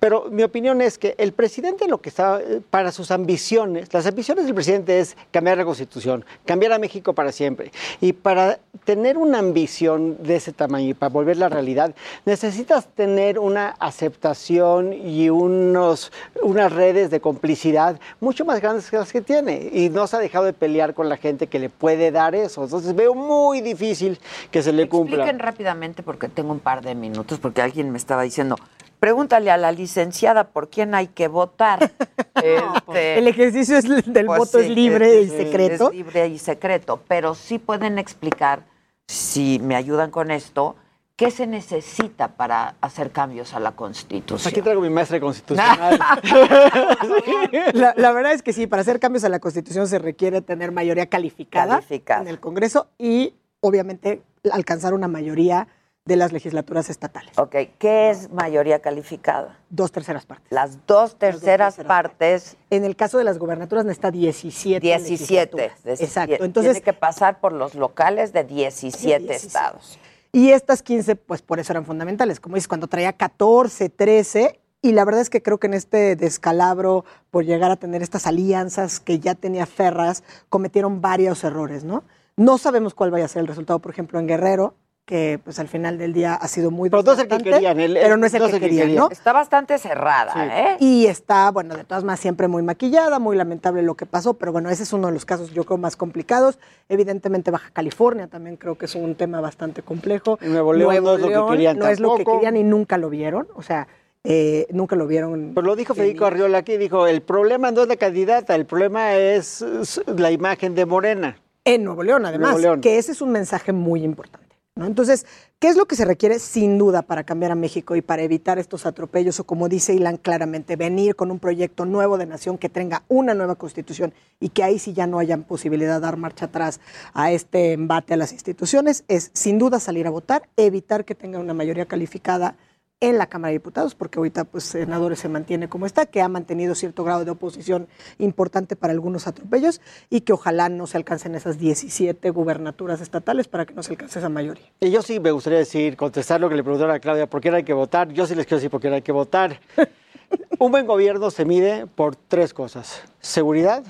Pero mi opinión es que el presidente lo que estaba, para sus ambiciones, las ambiciones del presidente es cambiar la constitución, cambiar a México para siempre. Y para tener una ambición de ese tamaño y para volverla realidad, necesitas tener una aceptación y unos, unas redes de complicidad mucho más grandes que las que tiene. Y no se ha dejado de pelear con la gente que le puede dar eso. Entonces veo muy difícil que se le cumpla. Expliquen rápidamente porque tengo un par de minutos, porque alguien me estaba diciendo, pregúntale a la licenciada por quién hay que votar. Este, El ejercicio es- del pues voto sí, es libre y secreto. Es libre y secreto, pero sí pueden explicar, si me ayudan con esto, qué se necesita para hacer cambios a la Constitución. Aquí traigo mi maestra constitucional. La, la verdad es que sí, para hacer cambios a la Constitución se requiere tener mayoría calificada, Calificada. en el Congreso y obviamente alcanzar una mayoría de las legislaturas estatales. Ok, ¿qué es mayoría calificada? Dos terceras partes. Las dos terceras partes. En el caso de las gubernaturas necesita 17 17. legislaturas. de- Exacto. Entonces, tiene que pasar por los locales de 17, estados. Y estas 15, pues por eso eran fundamentales. Como dices, cuando traía 14, 13, Y la verdad es que creo que en este descalabro, por llegar a tener estas alianzas que ya tenía Ferras, cometieron varios errores, ¿no? No sabemos cuál vaya a ser el resultado, por ejemplo, en Guerrero, que pues al final del día ha sido muy Pero no es el que querían, el- pero no es el no que es el que querían, querían. ¿no? Está bastante cerrada, ¿eh? Y está, bueno, de todas maneras siempre muy maquillada, muy lamentable lo que pasó, pero bueno, ese es uno de los casos yo creo más complicados. Evidentemente Baja California también creo que es un tema bastante complejo. Nuevo León no es lo que querían no es lo que querían y nunca lo vieron, o sea, eh, nunca lo vieron. Pues lo dijo Federico Arriola aquí, dijo, el problema no es la candidata, el problema es es la imagen de Morena. En Nuevo León, además, Nuevo León. que ese es un mensaje muy importante. ¿No? Entonces, ¿qué es lo que se requiere sin duda para cambiar a México y para evitar estos atropellos o, como dice Ilan claramente, venir con un proyecto nuevo de nación que tenga una nueva constitución y que ahí sí ya no haya posibilidad de dar marcha atrás a este embate a las instituciones? Es sin duda salir a votar, evitar que tenga una mayoría calificada en la Cámara de Diputados, porque ahorita pues senadores se mantiene como está, que ha mantenido cierto grado de oposición importante para algunos atropellos y que ojalá no se alcancen esas 17 gubernaturas estatales para que no se alcance esa mayoría. Y yo sí me gustaría decir, contestar lo que le preguntaron a Claudia, ¿por qué no hay que votar? Yo sí les quiero decir por qué no hay que votar. Un buen gobierno se mide por tres cosas. Seguridad,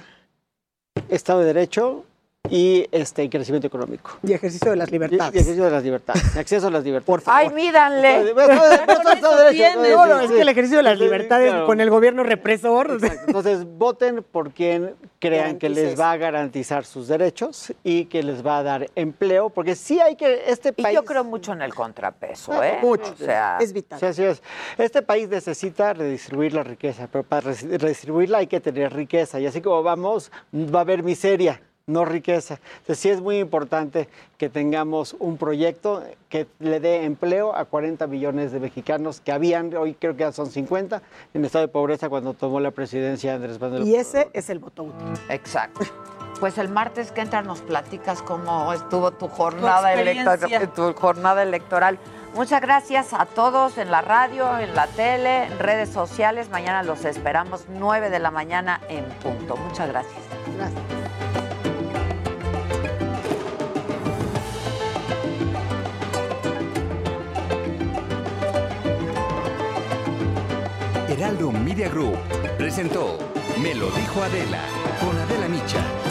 Estado de Derecho y este, crecimiento económico. Y ejercicio de las Y, y libertades. ejercicio de las libertades, acceso a las libertades. Por favor. Ay, mídanle. No, no, es que el ejercicio de las Sí, libertades claro. con el gobierno represor. Entonces, voten por quien crean que les va a garantizar sus derechos y que les va a dar empleo, porque sí hay que, este Y país... yo creo mucho en el contrapeso, Ah, ¿eh? mucho. O sea, vital. Sí, así es. Este país necesita redistribuir la riqueza, pero para redistribuirla hay que tener riqueza. Y así como vamos, va a haber miseria, no riqueza. Entonces sí es muy importante que tengamos un proyecto que le dé empleo a 40 millones de mexicanos que habían, hoy creo que ya son 50, en estado de pobreza cuando tomó la presidencia Andrés Manuel. Y ese es el voto útil. Exacto. Pues el martes que entra nos platicas cómo estuvo tu jornada, electoral, tu jornada electoral. Muchas gracias a todos en la radio, en la tele, en redes sociales. Mañana los esperamos 9 de la mañana en punto. Muchas gracias. Heraldo Media Group presentó Me lo dijo Adela con Adela Micha.